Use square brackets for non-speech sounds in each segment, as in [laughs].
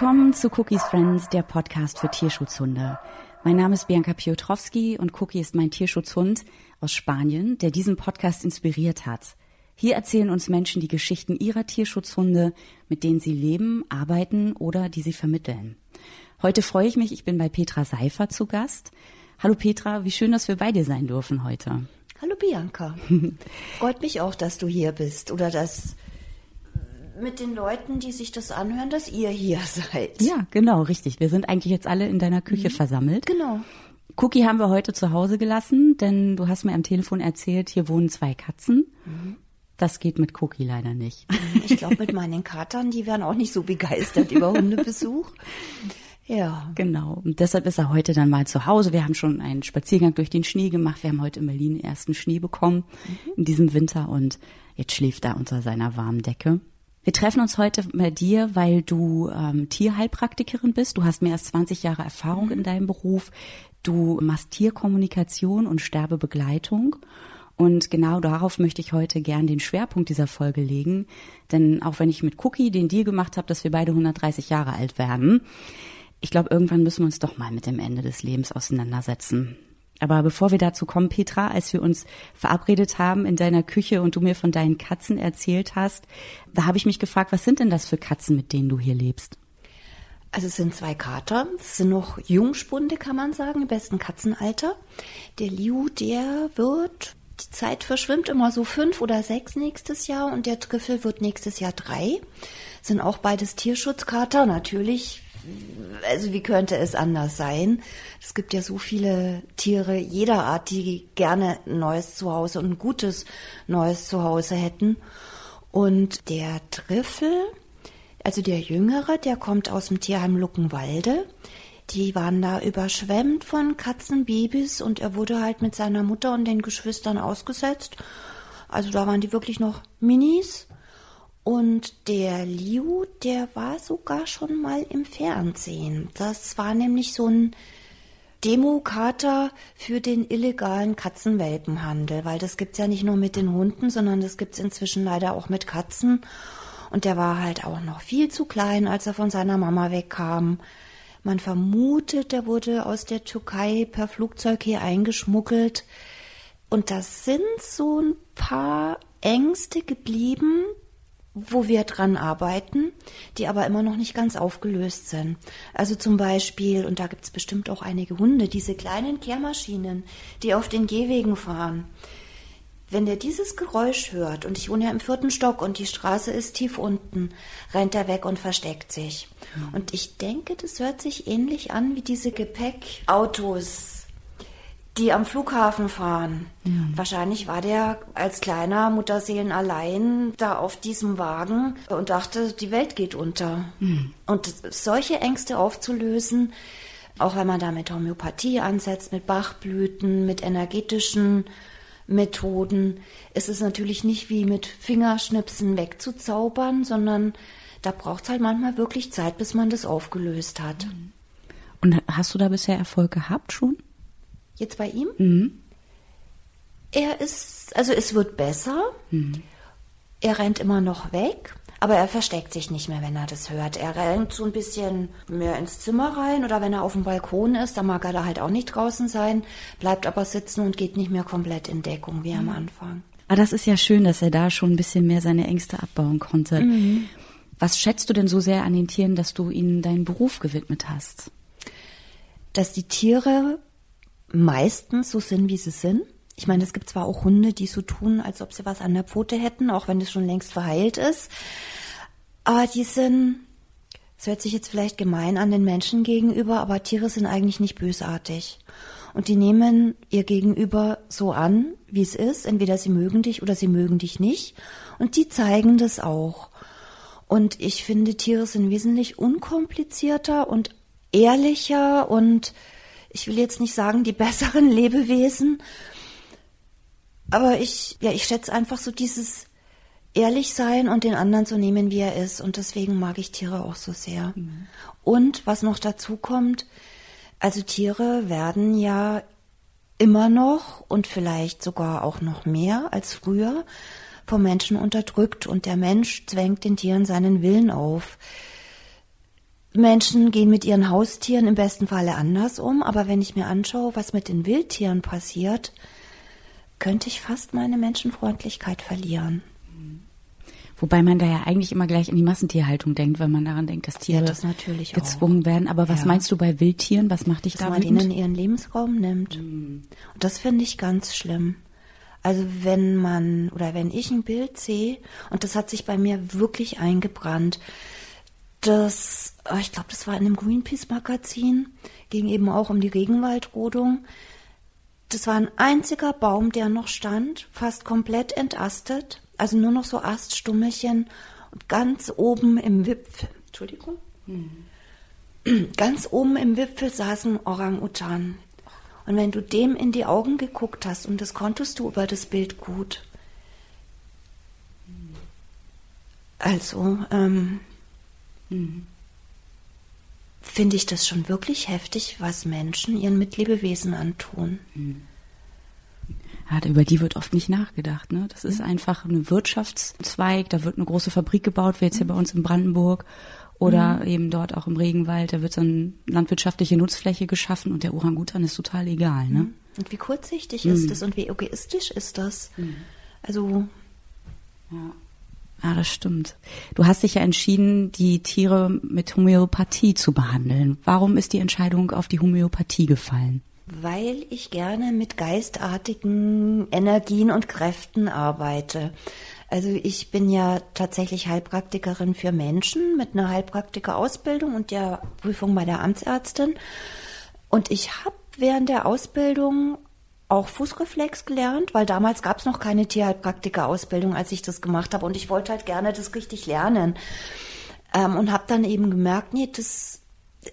Willkommen zu Cookies Friends, der Podcast für Tierschutzhunde. Mein Name ist Bianca Piotrowski und Cookie ist mein Tierschutzhund aus Spanien, der diesen Podcast inspiriert hat. Hier erzählen uns Menschen die Geschichten ihrer Tierschutzhunde, mit denen sie leben, arbeiten oder die sie vermitteln. Heute freue ich mich, ich bin bei Petra Seifer zu Gast. Hallo Petra, wie schön, dass wir bei dir sein dürfen heute. Hallo Bianca. [laughs] Freut mich auch, dass du hier bist oder dass mit den Leuten, die sich das anhören, dass ihr hier [laughs] seid. Ja, genau, richtig. Wir sind eigentlich jetzt alle in deiner Küche mhm. versammelt. Genau. Cookie haben wir heute zu Hause gelassen, denn du hast mir am Telefon erzählt, hier wohnen zwei Katzen. Mhm. Das geht mit Cookie leider nicht. Ich glaube, mit meinen Katern, die wären auch nicht so begeistert über Hundebesuch. [laughs] Ja. Genau. Und deshalb ist er heute dann mal zu Hause. Wir haben schon einen Spaziergang durch den Schnee gemacht. Wir haben heute in Berlin den ersten Schnee bekommen mhm. in diesem Winter und jetzt schläft er unter seiner warmen Decke. Wir treffen uns heute bei dir, weil du ähm, Tierheilpraktikerin bist. Du hast mehr als 20 Jahre Erfahrung mhm. in deinem Beruf. Du machst Tierkommunikation und Sterbebegleitung. Und genau darauf möchte ich heute gern den Schwerpunkt dieser Folge legen. Denn auch wenn ich mit Cookie den Deal gemacht habe, dass wir beide 130 Jahre alt werden, ich glaube, irgendwann müssen wir uns doch mal mit dem Ende des Lebens auseinandersetzen. Aber bevor wir dazu kommen, Petra, als wir uns verabredet haben in deiner Küche und du mir von deinen Katzen erzählt hast, da habe ich mich gefragt, was sind denn das für Katzen, mit denen du hier lebst? Also es sind zwei Kater, es sind noch Jungspunde, kann man sagen, im besten Katzenalter. Der Liu, der wird die Zeit verschwimmt immer so fünf oder sechs nächstes Jahr und der Trüffel wird nächstes Jahr drei. Sind auch beides Tierschutzkater, natürlich. Also wie könnte es anders sein? Es gibt ja so viele Tiere jeder Art, die gerne ein neues Zuhause und ein gutes neues Zuhause hätten. Und der Trüffel, also der Jüngere, der kommt aus dem Tierheim Luckenwalde. Die waren da überschwemmt von Katzenbabys und er wurde halt mit seiner Mutter und den Geschwistern ausgesetzt. Also da waren die wirklich noch Minis. Und der Liu, der war sogar schon mal im Fernsehen. Das war nämlich so ein Demokater für den illegalen Katzenwelpenhandel, weil das gibt's ja nicht nur mit den Hunden, sondern das gibt's inzwischen leider auch mit Katzen. Und der war halt auch noch viel zu klein, als er von seiner Mama wegkam. Man vermutet, er wurde aus der Türkei per Flugzeug hier eingeschmuggelt. Und das sind so ein paar Ängste geblieben, wo wir dran arbeiten, die aber immer noch nicht ganz aufgelöst sind. Also zum Beispiel, und da gibt es bestimmt auch einige Hunde, diese kleinen Kehrmaschinen, die auf den Gehwegen fahren. Wenn der dieses Geräusch hört, und ich wohne ja im vierten Stock und die Straße ist tief unten, rennt er weg und versteckt sich. Mhm. Und ich denke, das hört sich ähnlich an wie diese Gepäckautos, die am Flughafen fahren. Mhm. Wahrscheinlich war der als kleiner Mutterseelen allein da auf diesem Wagen und dachte, die Welt geht unter. Mhm. Und solche Ängste aufzulösen, auch wenn man da mit Homöopathie ansetzt, mit Bachblüten, mit energetischen Methoden ist es natürlich nicht wie mit Fingerschnipsen wegzuzaubern, sondern da braucht es halt manchmal wirklich Zeit, bis man das aufgelöst hat. Und hast du da bisher Erfolg gehabt schon? Jetzt bei ihm? Mhm. Er ist, also es wird besser. Mhm. Er rennt immer noch weg. Aber er versteckt sich nicht mehr, wenn er das hört. Er rennt so ein bisschen mehr ins Zimmer rein oder wenn er auf dem Balkon ist, dann mag er da halt auch nicht draußen sein, bleibt aber sitzen und geht nicht mehr komplett in Deckung wie mhm. am Anfang. Aber ah, das ist ja schön, dass er da schon ein bisschen mehr seine Ängste abbauen konnte. Mhm. Was schätzt du denn so sehr an den Tieren, dass du ihnen deinen Beruf gewidmet hast? Dass die Tiere meistens so sind, wie sie sind. Ich meine, es gibt zwar auch Hunde, die so tun, als ob sie was an der Pfote hätten, auch wenn es schon längst verheilt ist. Aber die sind, es hört sich jetzt vielleicht gemein an den Menschen gegenüber, aber Tiere sind eigentlich nicht bösartig. Und die nehmen ihr Gegenüber so an, wie es ist. Entweder sie mögen dich oder sie mögen dich nicht. Und die zeigen das auch. Und ich finde, Tiere sind wesentlich unkomplizierter und ehrlicher und ich will jetzt nicht sagen, die besseren [laughs] Lebewesen, aber ich, ja, ich schätze einfach so dieses ehrlich sein und den anderen so nehmen, wie er ist. Und deswegen mag ich Tiere auch so sehr. Mhm. Und was noch dazu kommt, also Tiere werden ja immer noch und vielleicht sogar auch noch mehr als früher vom Menschen unterdrückt und der Mensch zwängt den Tieren seinen Willen auf. Menschen gehen mit ihren Haustieren im besten Falle anders um, aber wenn ich mir anschaue, was mit den Wildtieren passiert, könnte ich fast meine Menschenfreundlichkeit verlieren. Wobei man da ja eigentlich immer gleich in die Massentierhaltung denkt, wenn man daran denkt, dass Tiere Ja, das natürlich gezwungen auch. werden. Aber was Ja. meinst du bei Wildtieren? Was macht dich dass da man wütend? ihnen ihren Lebensraum nimmt. Und das finde ich ganz schlimm. Also wenn man oder wenn ich ein Bild sehe, und das hat sich bei mir wirklich eingebrannt, das, oh, ich glaube, das war in einem Greenpeace-Magazin, ging eben auch um die Regenwaldrodung. Das war ein einziger Baum, der noch stand, fast komplett entastet, also nur noch so Aststummelchen und ganz oben im Wipfel, Entschuldigung, ganz oben im Wipfel saß ein Orang-Utan. Und wenn du dem in die Augen geguckt hast, und das konntest du über das Bild gut, also ähm, finde ich das schon wirklich heftig, was Menschen ihren Mitlebewesen antun. Ja, über die wird oft nicht nachgedacht. Ne? Das ist einfach ein Wirtschaftszweig. Da wird eine große Fabrik gebaut, wie jetzt hier bei uns in Brandenburg oder eben dort auch im Regenwald. Da wird so eine landwirtschaftliche Nutzfläche geschaffen und der Orangutan ist total egal. Ne? Und wie kurzsichtig ist das und wie egoistisch ist das? Also Ja, das stimmt. Du hast dich ja entschieden, die Tiere mit Homöopathie zu behandeln. Warum ist die Entscheidung auf die Homöopathie gefallen? Weil ich gerne mit geistartigen Energien und Kräften arbeite. Also ich bin ja tatsächlich Heilpraktikerin für Menschen mit einer Heilpraktikerausbildung und der Prüfung bei der Amtsärztin. Und ich habe während der Ausbildung auch Fußreflex gelernt, weil damals gab es noch keine Tierheilpraktikerausbildung, als ich das gemacht habe. Und ich wollte halt gerne das richtig lernen. Ähm, und habe dann eben gemerkt, nee, das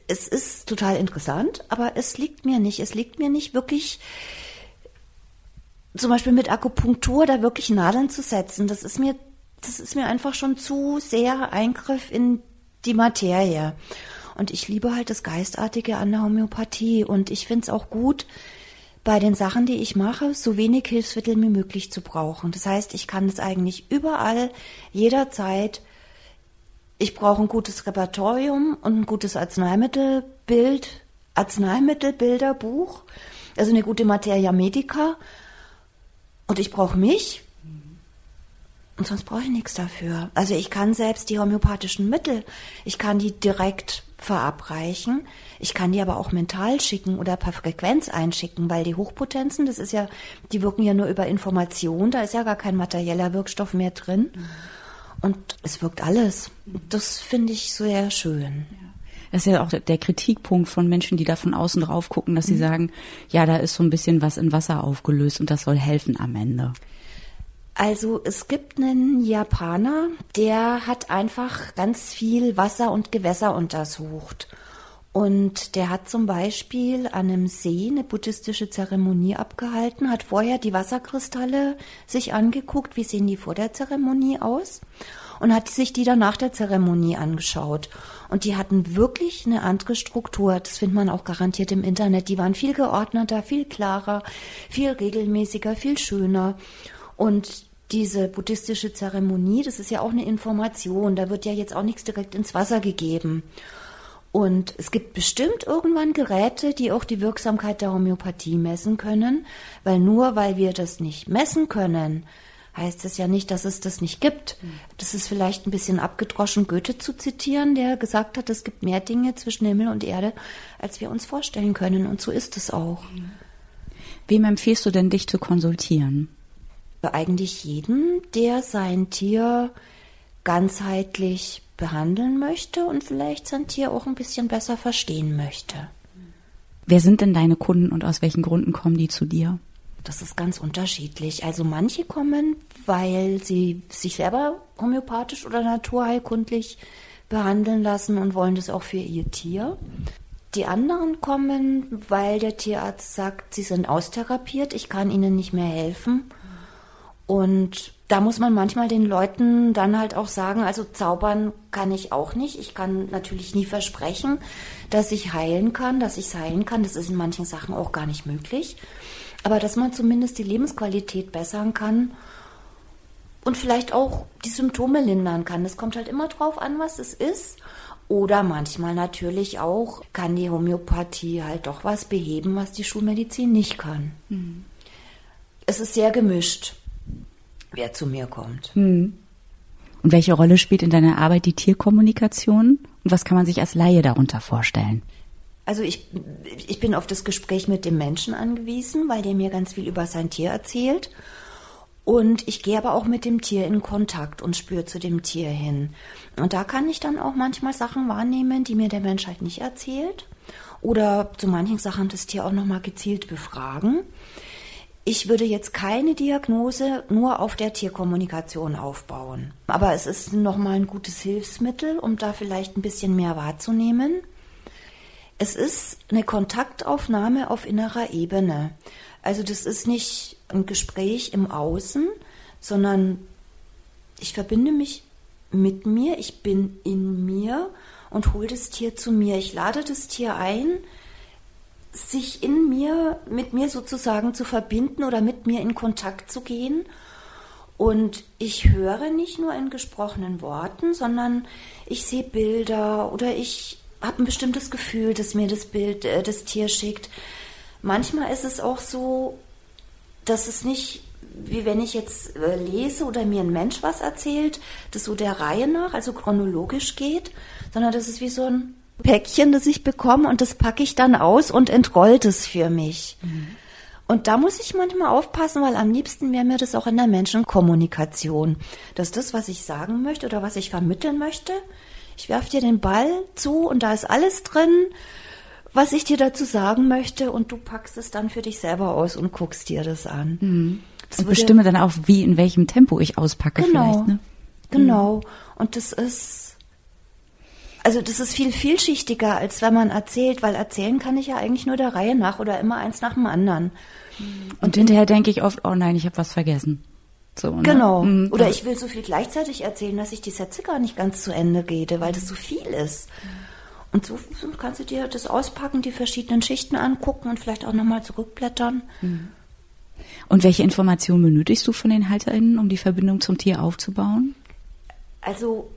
es ist total interessant, aber es liegt mir nicht. Es liegt mir nicht wirklich, zum Beispiel mit Akupunktur da wirklich Nadeln zu setzen. Das ist mir, das ist mir einfach schon zu sehr Eingriff in die Materie. Und ich liebe halt das Geistartige an der Homöopathie. Und ich finde es auch gut, bei den Sachen, die ich mache, so wenig Hilfsmittel wie möglich zu brauchen. Das heißt, ich kann es eigentlich überall, jederzeit ich brauche ein gutes Repertorium und ein gutes Arzneimittelbild, Arzneimittelbilderbuch, also eine gute Materia Medica. Und ich brauche mich. Und sonst brauche ich nichts dafür. Also ich kann selbst die homöopathischen Mittel, ich kann die direkt verabreichen. Ich kann die aber auch mental schicken oder per Frequenz einschicken, weil die Hochpotenzen, das ist ja, die wirken ja nur über Information, da ist ja gar kein materieller Wirkstoff mehr drin. Und es wirkt alles. Das finde ich sehr schön. Das ist ja auch der Kritikpunkt von Menschen, die da von außen drauf gucken, dass sie sagen, ja, da ist so ein bisschen was in Wasser aufgelöst und das soll helfen am Ende. Also es gibt einen Japaner, der hat einfach ganz viel Wasser und Gewässer untersucht. Und der hat zum Beispiel an einem See eine buddhistische Zeremonie abgehalten, hat vorher die Wasserkristalle sich angeguckt, wie sehen die vor der Zeremonie aus, und hat sich die dann nach der Zeremonie angeschaut. Und die hatten wirklich eine andere Struktur. Das findet man auch garantiert im Internet. Die waren viel geordneter, viel klarer, viel regelmäßiger, viel schöner. Und diese buddhistische Zeremonie, das ist ja auch eine Information. Da wird ja jetzt auch nichts direkt ins Wasser gegeben. Und es gibt bestimmt irgendwann Geräte, die auch die Wirksamkeit der Homöopathie messen können, weil nur weil wir das nicht messen können, heißt es ja nicht, dass es das nicht gibt. Das ist vielleicht ein bisschen abgedroschen, Goethe zu zitieren, der gesagt hat, es gibt mehr Dinge zwischen Himmel und Erde, als wir uns vorstellen können. Und so ist es auch. Wem empfiehlst du denn, dich zu konsultieren? Eigentlich jeden, der sein Tier ganzheitlich behandeln möchte und vielleicht sein Tier auch ein bisschen besser verstehen möchte. Wer sind denn deine Kunden und aus welchen Gründen kommen die zu dir? Das ist ganz unterschiedlich. Also manche kommen, weil sie sich selber homöopathisch oder naturheilkundlich behandeln lassen und wollen das auch für ihr Tier. Die anderen kommen, weil der Tierarzt sagt, sie sind austherapiert, ich kann ihnen nicht mehr helfen. Und da muss man manchmal den Leuten dann halt auch sagen, also zaubern kann ich auch nicht. Ich kann natürlich nie versprechen, dass ich heilen kann, dass ich es heilen kann. Das ist in manchen Sachen auch gar nicht möglich. Aber dass man zumindest die Lebensqualität bessern kann und vielleicht auch die Symptome lindern kann. Das kommt halt immer drauf an, was es ist. Oder manchmal natürlich auch kann die Homöopathie halt doch was beheben, was die Schulmedizin nicht kann. Mhm. Es ist sehr gemischt, wer zu mir kommt. Mhm. Und welche Rolle spielt in deiner Arbeit die Tierkommunikation? Und was kann man sich als Laie darunter vorstellen? Also ich, ich bin auf das Gespräch mit dem Menschen angewiesen, weil der mir ganz viel über sein Tier erzählt. Und ich gehe aber auch mit dem Tier in Kontakt und spüre zu dem Tier hin. Und da kann ich dann auch manchmal Sachen wahrnehmen, die mir der Mensch halt nicht erzählt. Oder zu manchen Sachen das Tier auch nochmal gezielt befragen. Ich würde jetzt keine Diagnose nur auf der Tierkommunikation aufbauen. Aber es ist nochmal ein gutes Hilfsmittel, um da vielleicht ein bisschen mehr wahrzunehmen. Es ist eine Kontaktaufnahme auf innerer Ebene. Also das ist nicht ein Gespräch im Außen, sondern ich verbinde mich mit mir, ich bin in mir und hole das Tier zu mir. Ich lade das Tier ein, sich in mir, mit mir sozusagen zu verbinden oder mit mir in Kontakt zu gehen. Und ich höre nicht nur in gesprochenen Worten, sondern ich sehe Bilder oder ich habe ein bestimmtes Gefühl, das mir das Bild, äh, das Tier schickt. Manchmal ist es auch so, dass es nicht, wie wenn ich jetzt äh, lese oder mir ein Mensch was erzählt, das so der Reihe nach, also chronologisch geht, sondern das ist wie so ein Päckchen, das ich bekomme und das packe ich dann aus und entrollt es für mich. Mhm. Und da muss ich manchmal aufpassen, weil am liebsten wäre mir das auch in der Menschenkommunikation, dass das, was ich sagen möchte oder was ich vermitteln möchte, ich werfe dir den Ball zu und da ist alles drin was ich dir dazu sagen möchte und du packst es dann für dich selber aus und guckst dir das an. Mhm. Das und bestimme dann auch, wie, in welchem Tempo ich auspacke genau, vielleicht. Ne? Genau. Mhm. Und das ist, also das ist viel vielschichtiger, als wenn man erzählt, weil erzählen kann ich ja eigentlich nur der Reihe nach oder immer eins nach dem anderen. Und, und hinterher denke ich oft, oh nein, ich habe was vergessen. So, ne? Genau. Mhm. Oder ich will so viel gleichzeitig erzählen, dass ich die Sätze gar nicht ganz zu Ende rede, weil das so viel ist. Und so kannst du dir das auspacken, die verschiedenen Schichten angucken und vielleicht auch nochmal zurückblättern. Mhm. Und welche Informationen benötigst du von den HalterInnen, um die Verbindung zum Tier aufzubauen? Also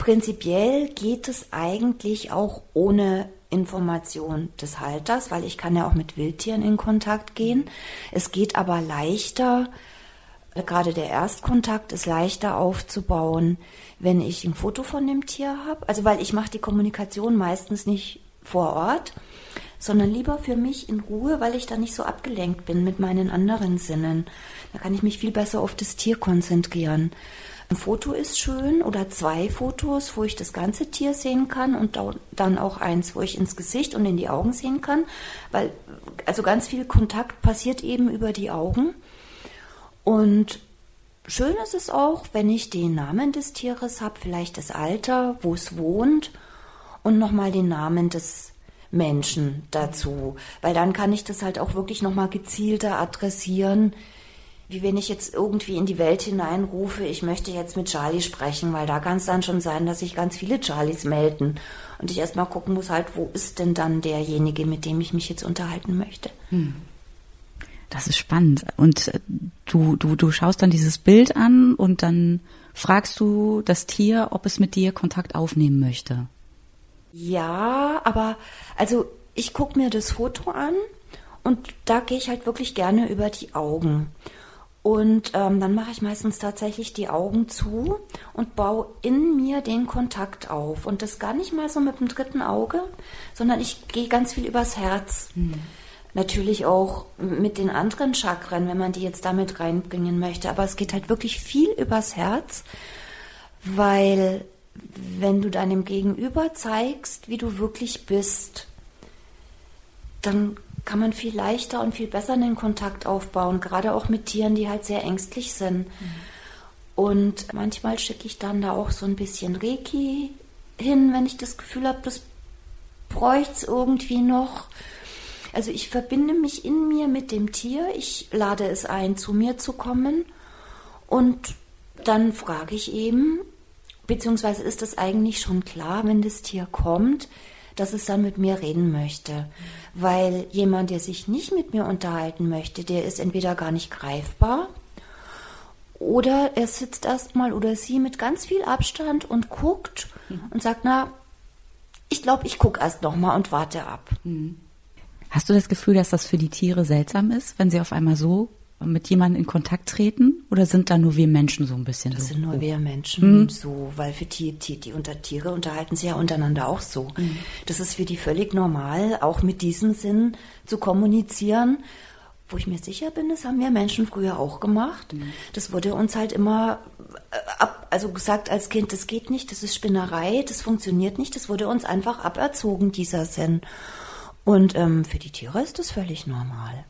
prinzipiell geht es eigentlich auch ohne Information des Halters, weil ich kann ja auch mit Wildtieren in Kontakt gehen. Es geht aber leichter, gerade der Erstkontakt ist leichter aufzubauen, wenn ich ein Foto von dem Tier habe. Also weil ich mache die Kommunikation meistens nicht vor Ort, sondern lieber für mich in Ruhe, weil ich da nicht so abgelenkt bin mit meinen anderen Sinnen. Da kann ich mich viel besser auf das Tier konzentrieren. Ein Foto ist schön oder zwei Fotos, wo ich das ganze Tier sehen kann und dann auch eins, wo ich ins Gesicht und in die Augen sehen kann, weil also ganz viel Kontakt passiert eben über die Augen. Und schön ist es auch, wenn ich den Namen des Tieres habe, vielleicht das Alter, wo es wohnt und nochmal den Namen des Menschen dazu, weil dann kann ich das halt auch wirklich nochmal gezielter adressieren, wie wenn ich jetzt irgendwie in die Welt hineinrufe, ich möchte jetzt mit Charlie sprechen, weil da kann es dann schon sein, dass sich ganz viele Charlies melden und ich erstmal gucken muss halt, wo ist denn dann derjenige, mit dem ich mich jetzt unterhalten möchte. Hm. Das ist spannend. Und äh, du, du, du schaust dann dieses Bild an und dann fragst du das Tier, ob es mit dir Kontakt aufnehmen möchte. Ja, aber also ich gucke mir das Foto an und da gehe ich halt wirklich gerne über die Augen. Und ähm, dann mache ich meistens tatsächlich die Augen zu und baue in mir den Kontakt auf. Und das gar nicht mal so mit dem dritten Auge, sondern ich gehe ganz viel übers Herz. Mhm. Natürlich auch mit den anderen Chakren, wenn man die jetzt damit reinbringen möchte. Aber es geht halt wirklich viel übers Herz, weil wenn du deinem Gegenüber zeigst, wie du wirklich bist, dann kann man viel leichter und viel besser einen Kontakt aufbauen, gerade auch mit Tieren, die halt sehr ängstlich sind. Mhm. Und manchmal schicke ich dann da auch so ein bisschen Reiki hin, wenn ich das Gefühl habe, das bräuchte es irgendwie noch. Also ich verbinde mich in mir mit dem Tier, ich lade es ein, zu mir zu kommen und dann frage ich eben, beziehungsweise ist es eigentlich schon klar, wenn das Tier kommt, dass es dann mit mir reden möchte. Weil jemand, der sich nicht mit mir unterhalten möchte, der ist entweder gar nicht greifbar oder er sitzt erstmal oder sie mit ganz viel Abstand und guckt mhm. und sagt, na, Ich glaube, ich gucke erst noch mal und warte ab. Hast du das Gefühl, dass das für die Tiere seltsam ist, wenn sie auf einmal so mit jemandem in Kontakt treten? Oder sind da nur wir Menschen so ein bisschen Das so? sind nur wir Menschen so, weil für die, die, die unter Tiere unterhalten sich ja untereinander auch so. Das ist für die völlig normal, auch mit diesem Sinn zu kommunizieren. Wo ich mir sicher bin, das haben wir Menschen früher auch gemacht. Das wurde uns halt immer äh, ab, also gesagt als Kind, das geht nicht, das ist Spinnerei, das funktioniert nicht. Das wurde uns einfach aberzogen, dieser Sinn. Und ähm, für die Tiere ist das völlig normal.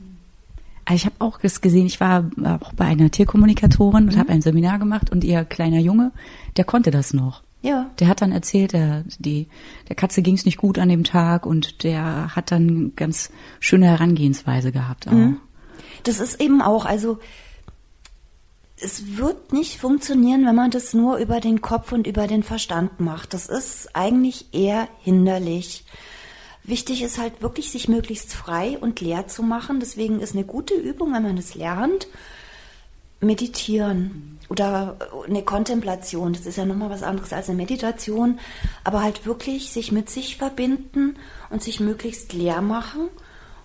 Also ich habe auch das gesehen, ich war auch bei einer Tierkommunikatorin und habe ein Seminar gemacht und ihr kleiner Junge, der konnte das noch. Ja. Der hat dann erzählt, der, die, der Katze ging es nicht gut an dem Tag und der hat dann ganz schöne Herangehensweise gehabt auch. Das ist eben auch, also es wird nicht funktionieren, wenn man das nur über den Kopf und über den Verstand macht. Das ist eigentlich eher hinderlich. Wichtig ist halt wirklich, sich möglichst frei und leer zu machen. Deswegen ist eine gute Übung, wenn man es lernt, meditieren oder eine Kontemplation. Das ist ja nochmal was anderes als eine Meditation. Aber halt wirklich sich mit sich verbinden und sich möglichst leer machen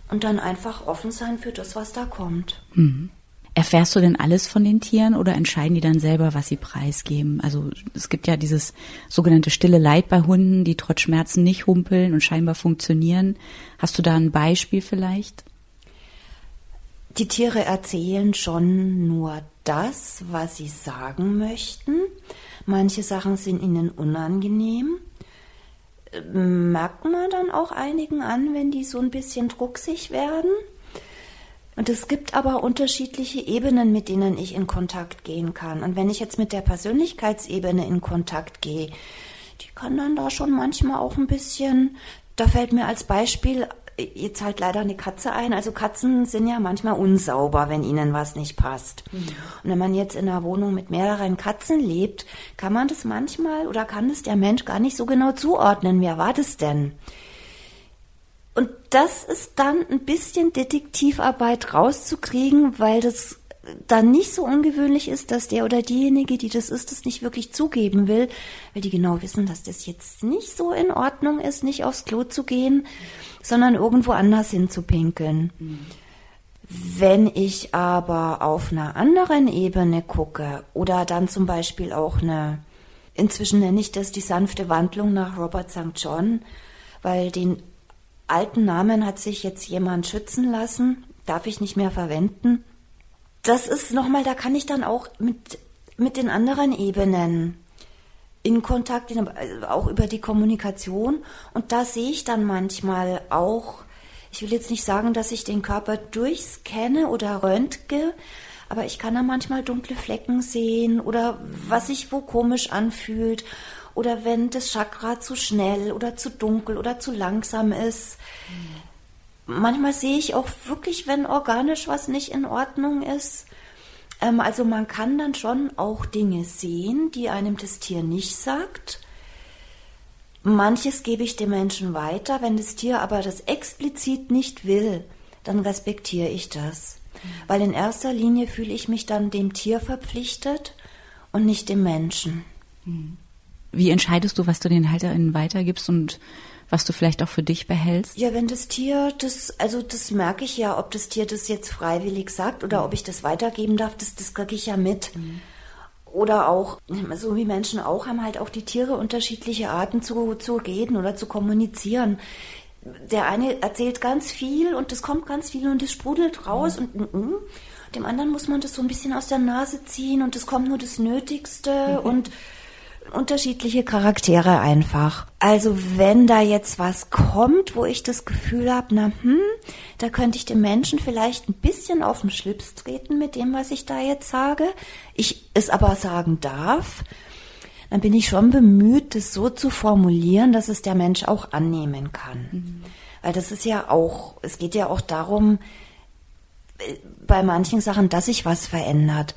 und dann einfach offen sein für das, was da kommt. Erfährst du denn alles von den Tieren oder entscheiden die dann selber, was sie preisgeben? Also es gibt ja dieses sogenannte stille Leid bei Hunden, die trotz Schmerzen nicht humpeln und scheinbar funktionieren. Hast du da ein Beispiel vielleicht? Die Tiere erzählen schon nur das, was sie sagen möchten. Manche Sachen sind ihnen unangenehm. Ähm, Merkt man dann auch einigen an, wenn die so ein bisschen drucksig werden. Und es gibt aber unterschiedliche Ebenen, mit denen ich in Kontakt gehen kann. Und wenn ich jetzt mit der Persönlichkeitsebene in Kontakt gehe, die kann dann da schon manchmal auch ein bisschen, da fällt mir als Beispiel jetzt halt leider eine Katze ein. Also Katzen sind ja manchmal unsauber, wenn ihnen was nicht passt. Und wenn man jetzt in einer Wohnung mit mehreren Katzen lebt, kann man das manchmal oder kann das der Mensch gar nicht so genau zuordnen. Wer war das denn? Und das ist dann ein bisschen Detektivarbeit rauszukriegen, weil das dann nicht so ungewöhnlich ist, dass der oder diejenige, die das ist, das nicht wirklich zugeben will, weil die genau wissen, dass das jetzt nicht so in Ordnung ist, nicht aufs Klo zu gehen, sondern irgendwo anders hinzupinkeln. Wenn ich aber auf einer anderen Ebene gucke oder dann zum Beispiel auch eine, inzwischen nenne ich das die sanfte Wandlung nach Robert St. John, weil den alten Namen hat sich jetzt jemand schützen lassen, darf ich nicht mehr verwenden. Das ist nochmal, da kann ich dann auch mit, mit den anderen Ebenen in Kontakt, in, auch über die Kommunikation. Und da sehe ich dann manchmal auch, ich will jetzt nicht sagen, dass ich den Körper durchscanne oder röntge, aber ich kann da manchmal dunkle Flecken sehen oder was sich wo komisch anfühlt oder wenn das Chakra zu schnell oder zu dunkel oder zu langsam ist. Manchmal sehe ich auch wirklich, wenn organisch was nicht in Ordnung ist. Ähm, also man kann dann schon auch Dinge sehen, die einem das Tier nicht sagt. Manches gebe ich dem Menschen weiter, wenn das Tier aber das explizit nicht will, dann respektiere ich das. Weil in erster Linie fühle ich mich dann dem Tier verpflichtet und nicht dem Menschen. Wie entscheidest du, was du den HalterInnen weitergibst und was du vielleicht auch für dich behältst? Ja, wenn das Tier das, also das merke ich ja, ob das Tier das jetzt freiwillig sagt oder ob ich das weitergeben darf, das, das kriege ich ja mit. Oder auch, so wie Menschen auch, haben halt auch die Tiere unterschiedliche Arten zu, zu reden oder zu kommunizieren. Der eine erzählt ganz viel und es kommt ganz viel und es sprudelt raus und mm, mm. dem anderen muss man das so ein bisschen aus der Nase ziehen und es kommt nur das Nötigste [laughs] und unterschiedliche Charaktere einfach. Also wenn da jetzt was kommt, wo ich das Gefühl habe, na hm, da könnte ich dem Menschen vielleicht ein bisschen auf den Schlips treten mit dem, was ich da jetzt sage, ich es aber sagen darf, dann bin ich schon bemüht, das so zu formulieren, dass es der Mensch auch annehmen kann. Weil das ist ja auch, es geht ja auch darum, äh, bei manchen Sachen, dass sich was verändert.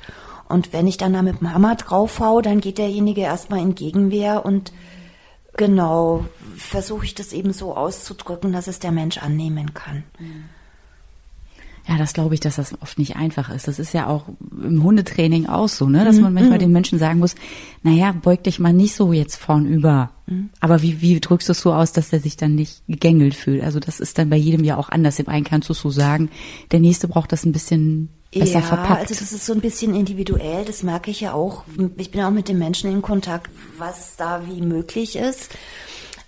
Und wenn ich dann da mit dem Hammer draufhau, dann geht derjenige erstmal in Gegenwehr und genau versuche ich das eben so auszudrücken, dass es der Mensch annehmen kann. Ja, das glaube ich, dass das oft nicht einfach ist. Das ist ja auch im Hundetraining auch so, ne, dass man manchmal den Menschen sagen muss, naja, beug dich mal nicht so jetzt vornüber. Aber wie, wie drückst du es so aus, dass der sich dann nicht gegängelt fühlt? Also das ist dann bei jedem ja auch anders. Im einen kannst du es so sagen, der nächste braucht das ein bisschen besser ja, verpackt. also das ist so ein bisschen individuell, das merke ich ja auch. Ich bin auch mit den Menschen in Kontakt, was da wie möglich ist.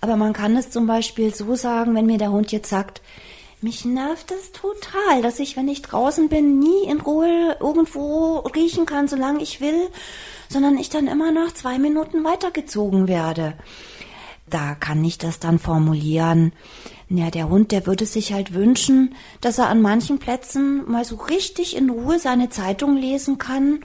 Aber man kann es zum Beispiel so sagen, wenn mir der Hund jetzt sagt, mich nervt es total, dass ich, wenn ich draußen bin, nie in Ruhe irgendwo riechen kann, solange ich will, sondern ich dann immer nach zwei Minuten weitergezogen werde. Da kann ich das dann formulieren. Ja, der Hund, der würde sich halt wünschen, dass er an manchen Plätzen mal so richtig in Ruhe seine Zeitung lesen kann.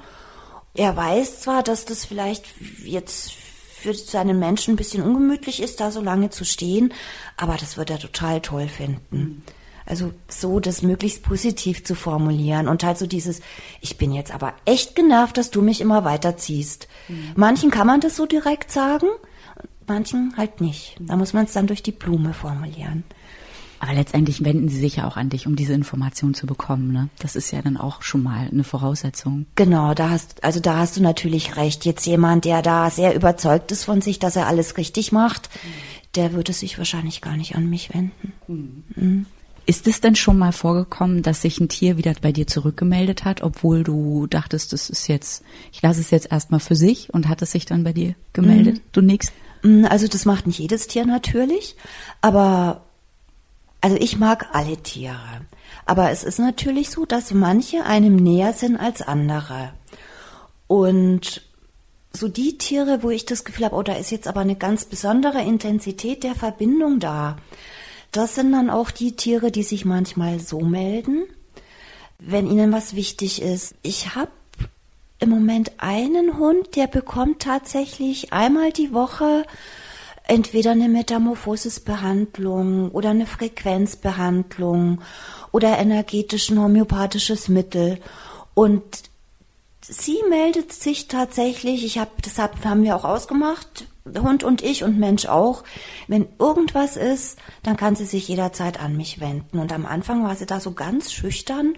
Er weiß zwar, dass das vielleicht jetzt für seinen Menschen ein bisschen ungemütlich ist, da so lange zu stehen, aber das wird er total toll finden. Also so das möglichst positiv zu formulieren und halt so dieses, ich bin jetzt aber echt genervt, dass du mich immer weiterziehst. Manchen kann man das so direkt sagen, manchen halt nicht. Da muss man es dann durch die Blume formulieren. Aber letztendlich wenden sie sich ja auch an dich, um diese Information zu bekommen. Ne? Das ist ja dann auch schon mal eine Voraussetzung. Genau, da hast, also da hast du natürlich recht. Jetzt jemand, der da sehr überzeugt ist von sich, dass er alles richtig macht, der würde sich wahrscheinlich gar nicht an mich wenden. Ist es denn schon mal vorgekommen, dass sich ein Tier wieder bei dir zurückgemeldet hat, obwohl du dachtest, das ist jetzt, ich lasse es jetzt erstmal für sich und hat es sich dann bei dir gemeldet? Du nix? Mm, Also das macht nicht jedes Tier natürlich, aber also ich mag alle Tiere. Aber es ist natürlich so, dass manche einem näher sind als andere. Und so die Tiere, wo ich das Gefühl habe, oh, da ist jetzt aber eine ganz besondere Intensität der Verbindung da. Das sind dann auch die Tiere, die sich manchmal so melden, wenn ihnen was wichtig ist. Ich habe im Moment einen Hund, der bekommt tatsächlich einmal die Woche entweder eine Metamorphosisbehandlung oder eine Frequenzbehandlung oder energetischen homöopathisches Mittel. Und sie meldet sich tatsächlich, ich habe, deshalb haben wir auch ausgemacht, Hund und ich und Mensch auch, wenn irgendwas ist, dann kann sie sich jederzeit an mich wenden. Und am Anfang war sie da so ganz schüchtern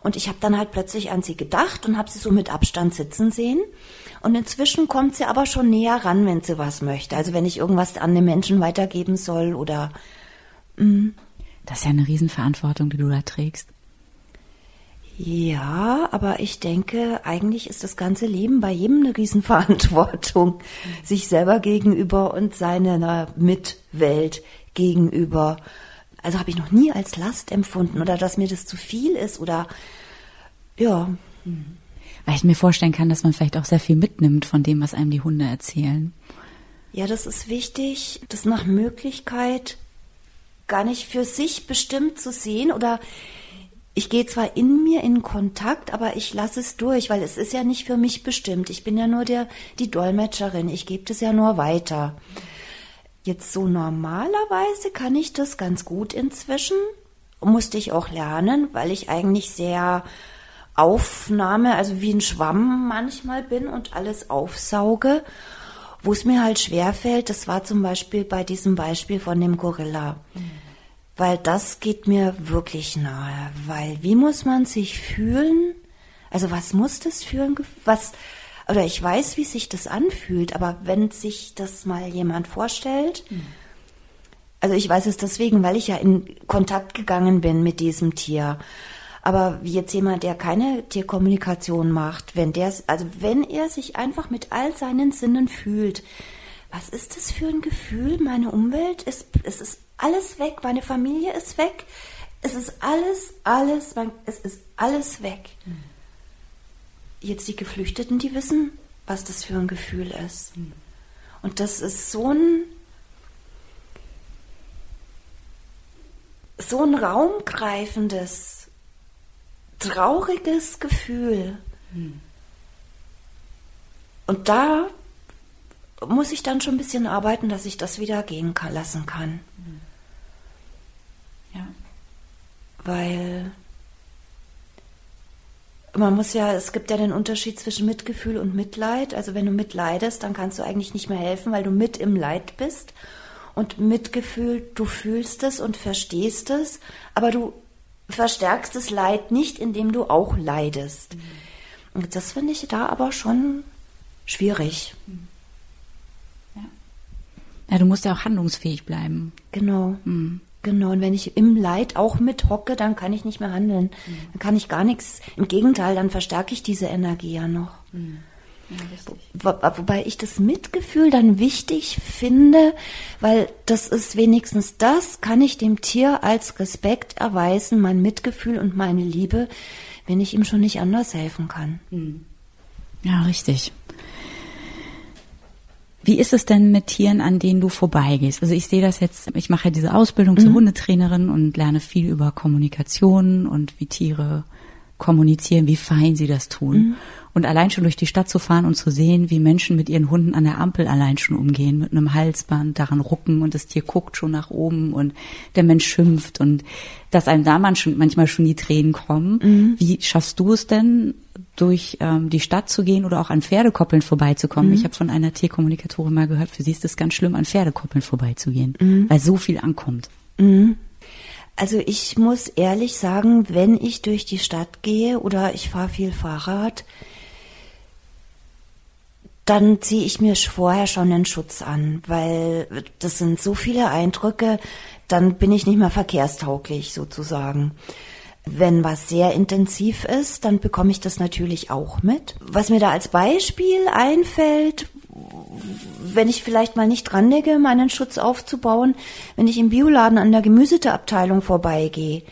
und ich habe dann halt plötzlich an sie gedacht und habe sie so mit Abstand sitzen sehen. Und inzwischen kommt sie aber schon näher ran, wenn sie was möchte. Also wenn ich irgendwas an den Menschen weitergeben soll oder Das ist ja eine Riesenverantwortung, die du da trägst. Ja, aber ich denke, eigentlich ist das ganze Leben bei jedem eine Riesenverantwortung, sich selber gegenüber und seiner Mitwelt gegenüber. Also habe ich noch nie als Last empfunden oder dass mir das zu viel ist oder ja, Weil ich mir vorstellen kann, dass man vielleicht auch sehr viel mitnimmt von dem, was einem die Hunde erzählen. ja, das ist wichtig, das nach Möglichkeit gar nicht für sich bestimmt zu sehen oder ich gehe zwar in mir in Kontakt, aber ich lasse es durch, weil es ist ja nicht für mich bestimmt. Ich bin ja nur der die Dolmetscherin. Ich gebe das ja nur weiter. Jetzt so normalerweise kann ich das ganz gut inzwischen. Musste ich auch lernen, weil ich eigentlich sehr Aufnahme, also wie ein Schwamm manchmal bin und alles aufsauge. Wo es mir halt schwerfällt, das war zum Beispiel bei diesem Beispiel von dem Gorilla. Weil das geht mir wirklich nahe. Weil wie muss man sich fühlen? Also was muss das Gefühl? Was, oder ich weiß, wie sich das anfühlt, aber wenn sich das mal jemand vorstellt, also ich weiß es deswegen, weil ich ja in Kontakt gegangen bin mit diesem Tier. Aber wie jetzt jemand, der keine Tierkommunikation macht, wenn der, also wenn er sich einfach mit all seinen Sinnen fühlt, was ist das für ein Gefühl? Meine Umwelt ist, es ist alles weg, meine Familie ist weg, es ist alles, alles, mein, es ist alles weg. Jetzt die Geflüchteten, die wissen, was das für ein Gefühl ist. Und das ist so ein, so ein raumgreifendes, trauriges Gefühl. Und da muss ich dann schon ein bisschen arbeiten, dass ich das wieder gehen kann, lassen kann. Ja. Weil man muss ja, es gibt ja den Unterschied zwischen Mitgefühl und Mitleid. Also wenn du mitleidest, dann kannst du eigentlich nicht mehr helfen, weil du mit im Leid bist. Und Mitgefühl, du fühlst es und verstehst es, aber du verstärkst das Leid nicht, indem du auch leidest. Und das finde ich da aber schon schwierig. Ja. ja, du musst ja auch handlungsfähig bleiben. Genau. Mhm. Genau, und wenn ich im Leid auch mithocke, dann kann ich nicht mehr handeln. Mhm. Dann kann ich gar nichts. Im Gegenteil, dann verstärke ich diese Energie ja noch. Mhm. Ja, Wobei ich das Mitgefühl dann wichtig finde, weil das ist wenigstens das, kann ich dem Tier als Respekt erweisen, mein Mitgefühl und meine Liebe, wenn ich ihm schon nicht anders helfen kann. Hm. Ja, richtig. Wie ist es denn mit Tieren, an denen du vorbeigehst? Also ich sehe das jetzt, ich mache ja diese Ausbildung mhm. zur Hundetrainerin und lerne viel über Kommunikation und wie Tiere kommunizieren, wie fein sie das tun. Mhm. Und allein schon durch die Stadt zu fahren und zu sehen, wie Menschen mit ihren Hunden an der Ampel allein schon umgehen, mit einem Halsband daran rucken und das Tier guckt schon nach oben und der Mensch schimpft und dass einem da manchmal schon die Tränen kommen. Mhm. Wie schaffst du es denn, durch ähm, die Stadt zu gehen oder auch an Pferdekoppeln vorbeizukommen? Mhm. Ich habe von einer Tierkommunikatorin mal gehört, für sie ist es ganz schlimm, an Pferdekoppeln vorbeizugehen, mhm. weil so viel ankommt. Mhm. Also ich muss ehrlich sagen, wenn ich durch die Stadt gehe oder ich fahre viel Fahrrad, dann ziehe ich mir vorher schon den Schutz an, weil das sind so viele Eindrücke, dann bin ich nicht mehr verkehrstauglich sozusagen. Wenn was sehr intensiv ist, dann bekomme ich das natürlich auch mit. Was mir da als Beispiel einfällt, wenn ich vielleicht mal nicht dran denke, meinen Schutz aufzubauen, wenn ich im Bioladen an der Gemüseabteilung vorbeigehe.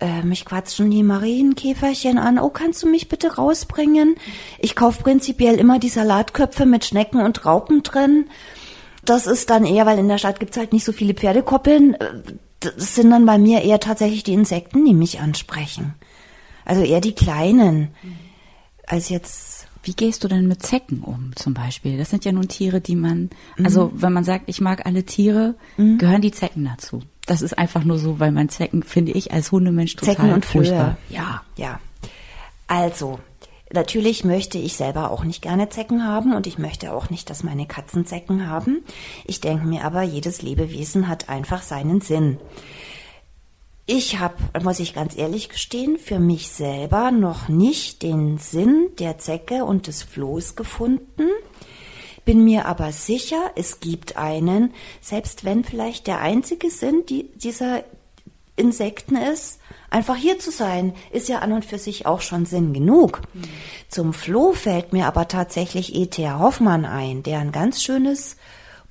Äh, mich quatschen die Marienkäferchen an. Oh, kannst du mich bitte rausbringen? Ich kaufe prinzipiell immer die Salatköpfe mit Schnecken und Raupen drin. Das ist dann eher, weil in der Stadt gibt's halt nicht so viele Pferdekoppeln. Äh, das sind dann bei mir eher tatsächlich die Insekten, die mich ansprechen. Also eher die kleinen, als jetzt wie gehst du denn mit Zecken um zum Beispiel? Das sind ja nun Tiere, die man, also mhm. wenn man sagt, ich mag alle Tiere, mhm. gehören die Zecken dazu. Das ist einfach nur so, weil man Zecken, finde ich, als Hundemensch total Zecken und furchtbar. Flöhe. Ja, ja. Also, Natürlich möchte ich selber auch nicht gerne Zecken haben und ich möchte auch nicht, dass meine Katzen Zecken haben. Ich denke mir aber, jedes Lebewesen hat einfach seinen Sinn. Ich habe, muss ich ganz ehrlich gestehen, für mich selber noch nicht den Sinn der Zecke und des Flohs gefunden, bin mir aber sicher, es gibt einen, selbst wenn vielleicht der einzige Sinn die, dieser Insekten ist, einfach hier zu sein, ist ja an und für sich auch schon Sinn genug. Mhm. Zum Floh fällt mir aber tatsächlich E.T.A. Hoffmann ein, der ein ganz schönes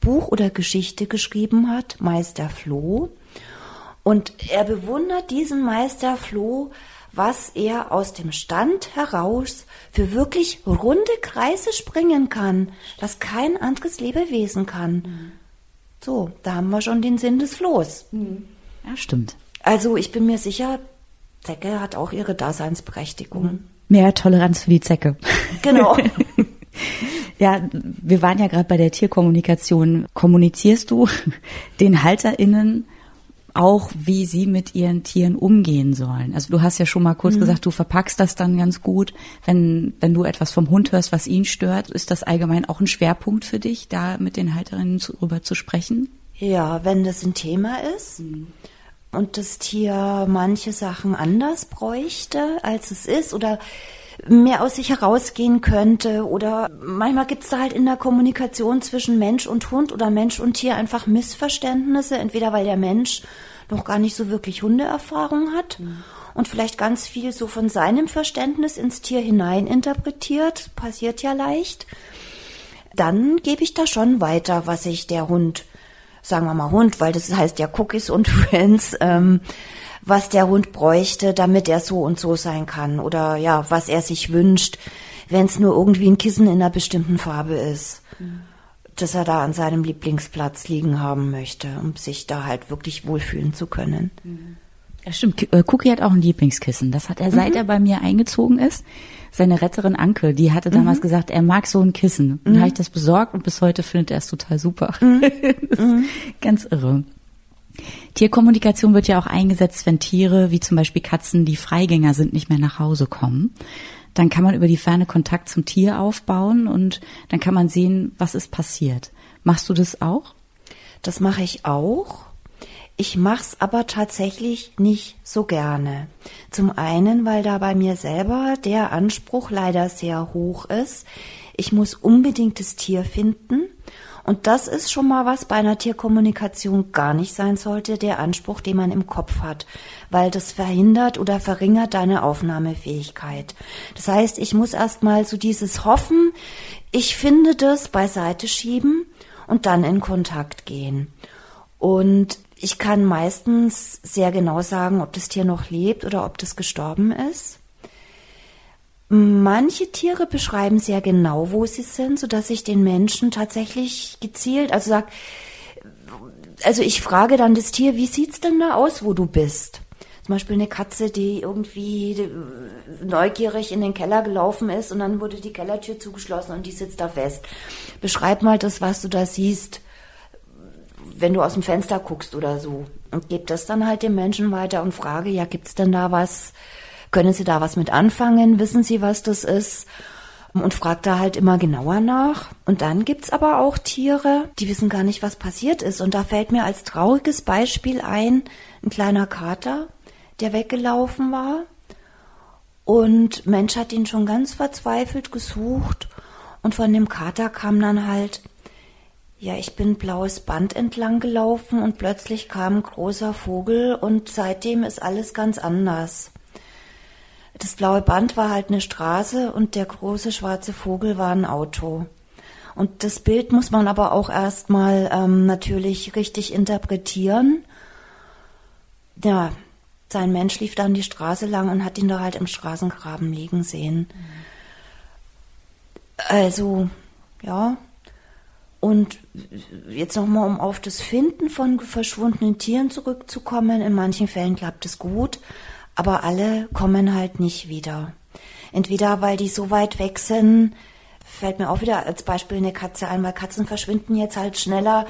Buch oder Geschichte geschrieben hat, Meister Floh. Und er bewundert diesen Meister Floh, was er aus dem Stand heraus für wirklich runde Kreise springen kann, was kein anderes Lebewesen kann. Mhm. So, da haben wir schon den Sinn des Flohs. Mhm. Ja, stimmt. Also ich bin mir sicher, Zecke hat auch ihre Daseinsberechtigung. Mhm. Mehr Toleranz für die Zecke. Genau. [laughs] ja, wir waren ja gerade bei der Tierkommunikation. Kommunizierst du [laughs] den HalterInnen auch, wie sie mit ihren Tieren umgehen sollen. Also du hast ja schon mal kurz mhm. gesagt, du verpackst das dann ganz gut, wenn, wenn du etwas vom Hund hörst, was ihn stört. Ist das allgemein auch ein Schwerpunkt für dich, da mit den Halterinnen darüber zu sprechen? Ja, wenn das ein Thema ist. Mhm. Und das Tier manche Sachen anders bräuchte, als es ist, oder mehr aus sich herausgehen könnte oder manchmal gibt es da halt in der Kommunikation zwischen Mensch und Hund oder Mensch und Tier einfach Missverständnisse, entweder weil der Mensch noch gar nicht so wirklich Hundeerfahrung hat mhm. und vielleicht ganz viel so von seinem Verständnis ins Tier hinein interpretiert, passiert ja leicht, dann gebe ich da schon weiter, was sich der Hund, sagen wir mal Hund, weil das heißt ja Cookies und [laughs] Friends, ähm, was der Hund bräuchte, damit er so und so sein kann oder ja, was er sich wünscht, wenn es nur irgendwie ein Kissen in einer bestimmten Farbe ist. Mhm. dass er da an seinem Lieblingsplatz liegen haben möchte, um sich da halt wirklich wohlfühlen zu können. Ja, stimmt. Äh, Cookie hat auch ein Lieblingskissen. Das hat er, mhm. seit er bei mir eingezogen ist. Seine Retterin Anke, die hatte damals mhm. gesagt, er mag so ein Kissen. Und mhm. habe ich das besorgt und bis heute findet er es total super. Mhm. [laughs] mhm. ganz irre. Tierkommunikation wird ja auch eingesetzt, wenn Tiere, wie zum Beispiel Katzen, die Freigänger sind, nicht mehr nach Hause kommen. Dann kann man über die Ferne Kontakt zum Tier aufbauen und dann kann man sehen, was ist passiert. Machst du das auch? Das mache ich auch. Ich mach's aber tatsächlich nicht so gerne. Zum einen, weil da bei mir selber der Anspruch leider sehr hoch ist. Ich muss unbedingt das Tier finden. Und das ist schon mal was bei einer Tierkommunikation gar nicht sein sollte, der Anspruch, den man im Kopf hat, weil das verhindert oder verringert deine Aufnahmefähigkeit. Das heißt, ich muss erstmal so dieses Hoffen, ich finde das beiseite schieben und dann in Kontakt gehen. Und ich kann meistens sehr genau sagen, ob das Tier noch lebt oder ob das gestorben ist. Manche Tiere beschreiben sehr genau, wo sie sind, so dass ich den Menschen tatsächlich gezielt, also sag, also ich frage dann das Tier, wie sieht's denn da aus, wo du bist? Zum Beispiel eine Katze, die irgendwie neugierig in den Keller gelaufen ist und dann wurde die Kellertür zugeschlossen und die sitzt da fest. Beschreib mal das, was du da siehst wenn du aus dem Fenster guckst oder so. Und gebe das dann halt dem Menschen weiter und frage, ja, gibt's denn da was? Können Sie da was mit anfangen? Wissen Sie, was das ist? Und fragt da halt immer genauer nach. Und dann gibt's aber auch Tiere, die wissen gar nicht, was passiert ist. Und da fällt mir als trauriges Beispiel ein, ein kleiner Kater, der weggelaufen war. Und Mensch hat ihn schon ganz verzweifelt gesucht. Und von dem Kater kam dann halt, ja, ich bin blaues Band entlang gelaufen und plötzlich kam ein großer Vogel und seitdem ist alles ganz anders. Das blaue Band war halt eine Straße und der große schwarze Vogel war ein Auto. Und das Bild muss man aber auch erstmal ähm, natürlich richtig interpretieren. Ja, sein Mensch lief dann die Straße lang und hat ihn da halt im Straßengraben liegen sehen. Also, ja, und jetzt nochmal, um auf das Finden von verschwundenen Tieren zurückzukommen. In manchen Fällen klappt es gut, aber alle kommen halt nicht wieder. Entweder weil die so weit weg sind, fällt mir auch wieder als Beispiel eine Katze ein, weil Katzen verschwinden jetzt halt schneller.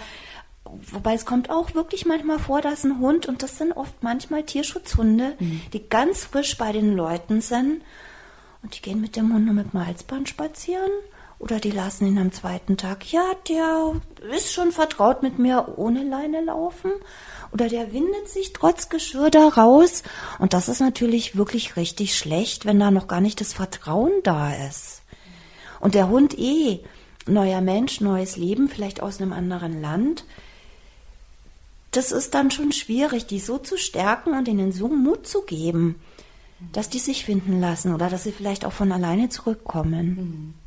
Wobei es kommt auch wirklich manchmal vor, dass ein Hund, und das sind oft manchmal Tierschutzhunde, mhm. die ganz frisch bei den Leuten sind. Und die gehen mit dem Hund nur mit dem Halsband spazieren oder die lassen ihn am zweiten Tag, ja, der ist schon vertraut mit mir ohne Leine laufen. Oder der windet sich trotz Geschirr da raus. Und das ist natürlich wirklich richtig schlecht, wenn da noch gar nicht das Vertrauen da ist. Und der Hund eh, neuer Mensch, neues Leben, vielleicht aus einem anderen Land. Das ist dann schon schwierig, die so zu stärken und ihnen so Mut zu geben, dass die sich finden lassen oder dass sie vielleicht auch von alleine zurückkommen. Mhm.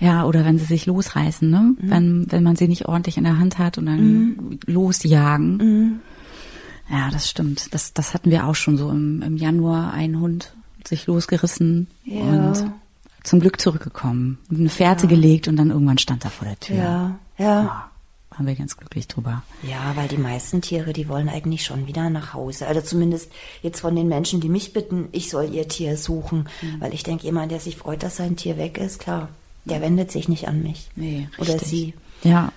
Ja, oder wenn sie sich losreißen, ne? Mhm. Wenn, wenn man sie nicht ordentlich in der Hand hat und dann mhm. losjagen. Mhm. Ja, das stimmt. Das, das hatten wir auch schon so im, im Januar. Ein Hund sich losgerissen ja. und zum Glück zurückgekommen. Eine Fährte ja. gelegt und dann irgendwann stand er vor der Tür. Ja, ja. Oh, waren wir ganz glücklich drüber. Ja, weil die meisten Tiere, die wollen eigentlich schon wieder nach Hause. Also zumindest jetzt von den Menschen, die mich bitten, ich soll ihr Tier suchen. Mhm. Weil ich denke, jemand, der sich freut, dass sein Tier weg ist, klar, der wendet sich nicht an mich. Nee, richtig. Oder sie. Ja.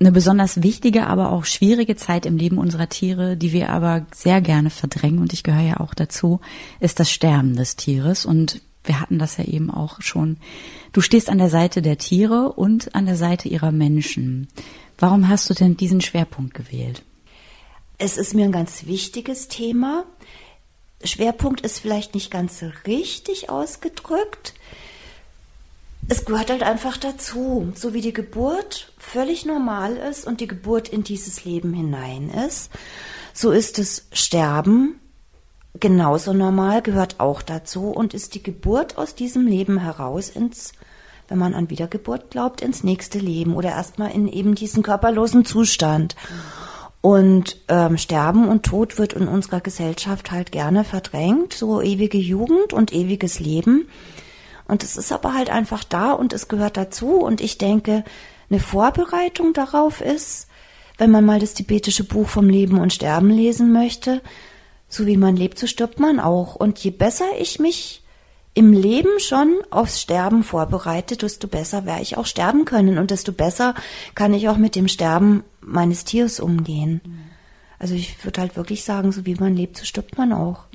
Eine besonders wichtige, aber auch schwierige Zeit im Leben unserer Tiere, die wir aber sehr gerne verdrängen, und ich gehöre ja auch dazu, ist das Sterben des Tieres. Und wir hatten das ja eben auch schon. Du stehst an der Seite der Tiere und an der Seite ihrer Menschen. Warum hast du denn diesen Schwerpunkt gewählt? Es ist mir ein ganz wichtiges Thema. Schwerpunkt ist vielleicht nicht ganz richtig ausgedrückt es gehört halt einfach dazu, so wie die Geburt völlig normal ist und die Geburt in dieses Leben hinein ist, so ist das Sterben genauso normal, gehört auch dazu und ist die Geburt aus diesem Leben heraus ins, wenn man an Wiedergeburt glaubt, ins nächste Leben oder erstmal in eben diesen körperlosen Zustand. Und ähm, Sterben und Tod wird in unserer Gesellschaft halt gerne verdrängt, so ewige Jugend und ewiges Leben. Und es ist aber halt einfach da und es gehört dazu. Und ich denke, eine Vorbereitung darauf ist, wenn man mal das tibetische Buch vom Leben und Sterben lesen möchte, so wie man lebt, so stirbt man auch. Und je besser ich mich im Leben schon aufs Sterben vorbereite, desto besser werde ich auch sterben können und desto besser kann ich auch mit dem Sterben meines Tieres umgehen. Also ich würde halt wirklich sagen, so wie man lebt, so stirbt man auch.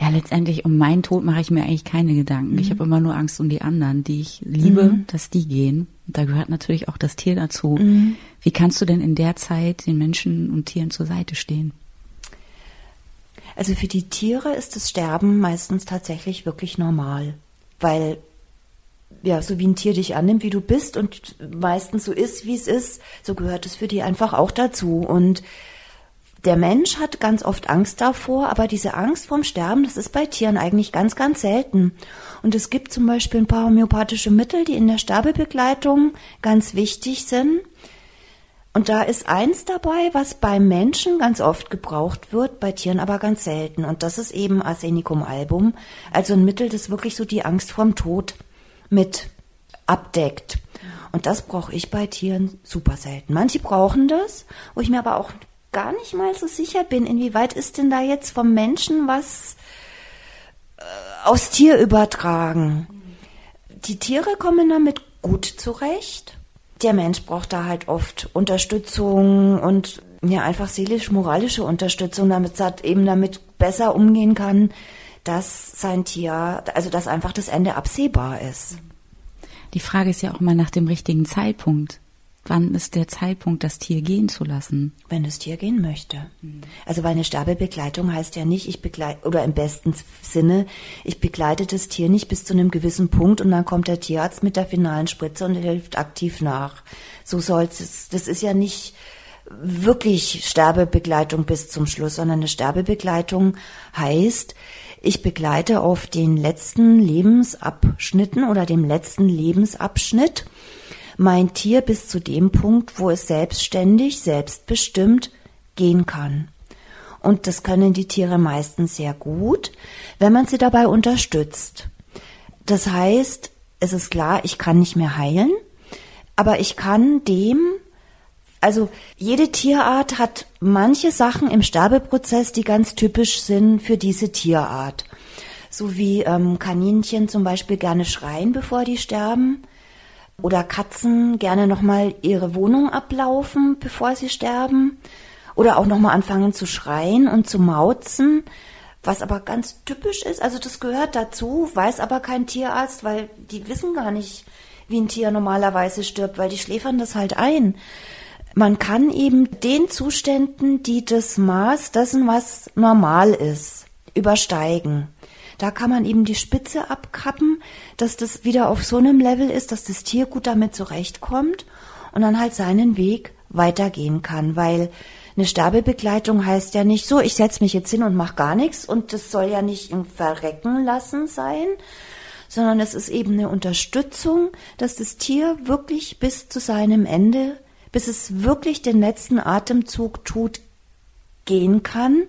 Ja, letztendlich um meinen Tod mache ich mir eigentlich keine Gedanken. Mhm. Ich habe immer nur Angst um die anderen, die ich liebe, mhm. dass die gehen. Da gehört natürlich auch das Tier dazu. Mhm. Wie kannst du denn in der Zeit den Menschen und Tieren zur Seite stehen? Also für die Tiere ist das Sterben meistens tatsächlich wirklich normal, weil ja, so wie ein Tier dich annimmt, wie du bist und meistens so ist, wie es ist, so gehört es für die einfach auch dazu. Und der Mensch hat ganz oft Angst davor, aber diese Angst vorm Sterben, das ist bei Tieren eigentlich ganz, ganz selten. Und es gibt zum Beispiel ein paar homöopathische Mittel, die in der Sterbebegleitung ganz wichtig sind. Und da ist eins dabei, was beim Menschen ganz oft gebraucht wird, bei Tieren aber ganz selten. Und das ist eben Arsenicum album, also ein Mittel, das wirklich so die Angst vorm Tod mit abdeckt. Und das brauche ich bei Tieren super selten. Manche brauchen das, wo ich mir aber auch gar nicht mal so sicher bin, inwieweit ist denn da jetzt vom Menschen was äh, aus Tier übertragen. Die Tiere kommen damit gut zurecht. Der Mensch braucht da halt oft Unterstützung und ja einfach seelisch-moralische Unterstützung, damit es eben damit besser umgehen kann, dass sein Tier, also dass einfach das Ende absehbar ist. Die Frage ist ja auch immer nach dem richtigen Zeitpunkt. Wann ist der Zeitpunkt, das Tier gehen zu lassen? Wenn das Tier gehen möchte. Also weil eine Sterbebegleitung heißt ja nicht, ich begleite, oder im besten Sinne, ich begleite das Tier nicht bis zu einem gewissen Punkt und dann kommt der Tierarzt mit der finalen Spritze und hilft aktiv nach. So soll es, das ist ja nicht wirklich Sterbebegleitung bis zum Schluss, sondern eine Sterbebegleitung heißt, ich begleite auf den letzten Lebensabschnitten oder dem letzten Lebensabschnitt mein Tier bis zu dem Punkt, wo es selbstständig, selbstbestimmt gehen kann. Und das können die Tiere meistens sehr gut, wenn man sie dabei unterstützt. Das heißt, es ist klar, ich kann nicht mehr heilen, aber ich kann dem, also jede Tierart hat manche Sachen im Sterbeprozess, die ganz typisch sind für diese Tierart. So wie ähm, Kaninchen zum Beispiel gerne schreien, bevor die sterben oder Katzen gerne nochmal ihre Wohnung ablaufen, bevor sie sterben. Oder auch nochmal anfangen zu schreien und zu mauzen, was aber ganz typisch ist. Also das gehört dazu, weiß aber kein Tierarzt, weil die wissen gar nicht, wie ein Tier normalerweise stirbt, weil die schläfern das halt ein. Man kann eben den Zuständen, die das Maß dessen, was normal ist, übersteigen. Da kann man eben die Spitze abkappen, dass das wieder auf so einem Level ist, dass das Tier gut damit zurechtkommt und dann halt seinen Weg weitergehen kann, weil eine Sterbebegleitung heißt ja nicht so, ich setze mich jetzt hin und mache gar nichts und das soll ja nicht im Verrecken lassen sein, sondern es ist eben eine Unterstützung, dass das Tier wirklich bis zu seinem Ende, bis es wirklich den letzten Atemzug tut, gehen kann,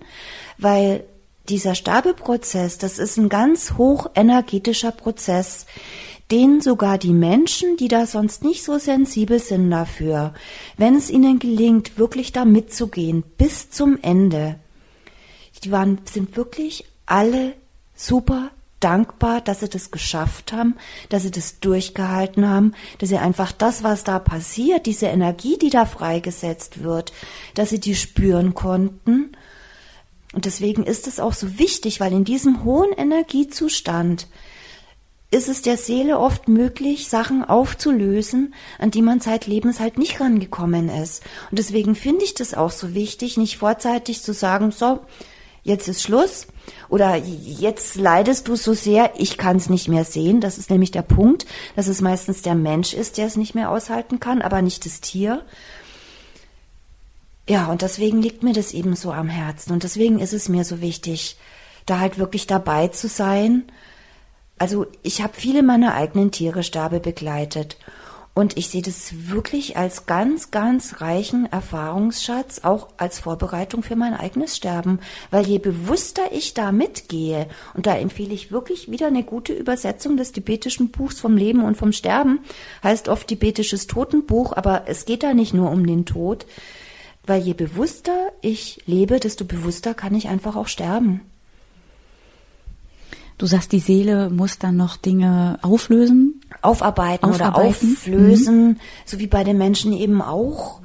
weil dieser Sterbeprozess, das ist ein ganz hochenergetischer Prozess, den sogar die Menschen, die da sonst nicht so sensibel sind dafür, wenn es ihnen gelingt, wirklich da mitzugehen bis zum Ende, die waren, sind wirklich alle super dankbar, dass sie das geschafft haben, dass sie das durchgehalten haben, dass sie einfach das, was da passiert, diese Energie, die da freigesetzt wird, dass sie die spüren konnten und deswegen ist es auch so wichtig, weil in diesem hohen Energiezustand ist es der Seele oft möglich, Sachen aufzulösen, an die man zeitlebens halt nicht rangekommen ist. Und deswegen finde ich das auch so wichtig, nicht vorzeitig zu sagen, so, jetzt ist Schluss oder jetzt leidest du so sehr, ich kann es nicht mehr sehen. Das ist nämlich der Punkt, dass es meistens der Mensch ist, der es nicht mehr aushalten kann, aber nicht das Tier. Ja, und deswegen liegt mir das eben so am Herzen. Und deswegen ist es mir so wichtig, da halt wirklich dabei zu sein. Also ich habe viele meiner eigenen Tiere Sterbe begleitet. Und ich sehe das wirklich als ganz, ganz reichen Erfahrungsschatz, auch als Vorbereitung für mein eigenes Sterben. Weil je bewusster ich da mitgehe, und da empfehle ich wirklich wieder eine gute Übersetzung des tibetischen Buchs vom Leben und vom Sterben, heißt oft tibetisches Totenbuch, aber es geht da nicht nur um den Tod, weil je bewusster ich lebe, desto bewusster kann ich einfach auch sterben. Du sagst, die Seele muss dann noch Dinge auflösen? Aufarbeiten, Aufarbeiten. oder auflösen, mhm. so wie bei den Menschen eben auch.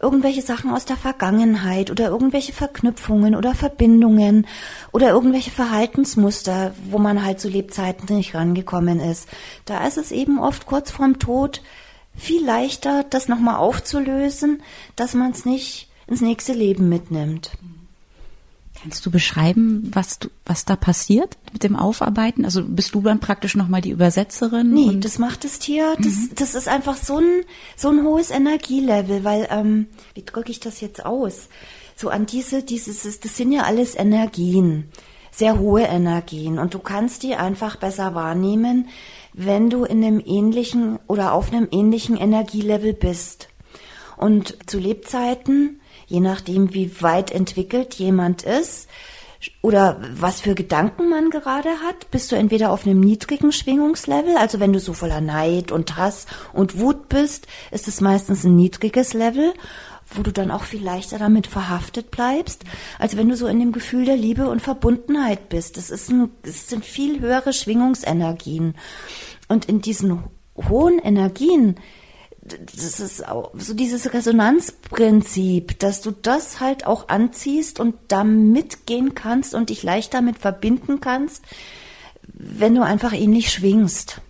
Irgendwelche Sachen aus der Vergangenheit oder irgendwelche Verknüpfungen oder Verbindungen oder irgendwelche Verhaltensmuster, wo man halt zu Lebzeiten nicht rangekommen ist. Da ist es eben oft kurz vorm Tod viel leichter, das nochmal aufzulösen, dass man es nicht ins nächste Leben mitnimmt. Kannst du beschreiben, was du, was da passiert mit dem Aufarbeiten? Also bist du dann praktisch nochmal die Übersetzerin? Nee, das macht das Tier. Das, mhm. das ist einfach so ein, so ein hohes Energielevel, weil, ähm, wie drücke ich das jetzt aus? So an diese, dieses, das sind ja alles Energien, sehr hohe Energien. Und du kannst die einfach besser wahrnehmen, wenn du in einem ähnlichen oder auf einem ähnlichen Energielevel bist. Und zu Lebzeiten je nachdem, wie weit entwickelt jemand ist oder was für Gedanken man gerade hat, bist du entweder auf einem niedrigen Schwingungslevel, also wenn du so voller Neid und Hass und Wut bist, ist es meistens ein niedriges Level, wo du dann auch viel leichter damit verhaftet bleibst, als wenn du so in dem Gefühl der Liebe und Verbundenheit bist. Das, ist ein, das sind viel höhere Schwingungsenergien. Und in diesen hohen Energien das ist auch so dieses Resonanzprinzip, dass du das halt auch anziehst und da mitgehen kannst und dich leicht damit verbinden kannst, wenn du einfach ähnlich schwingst.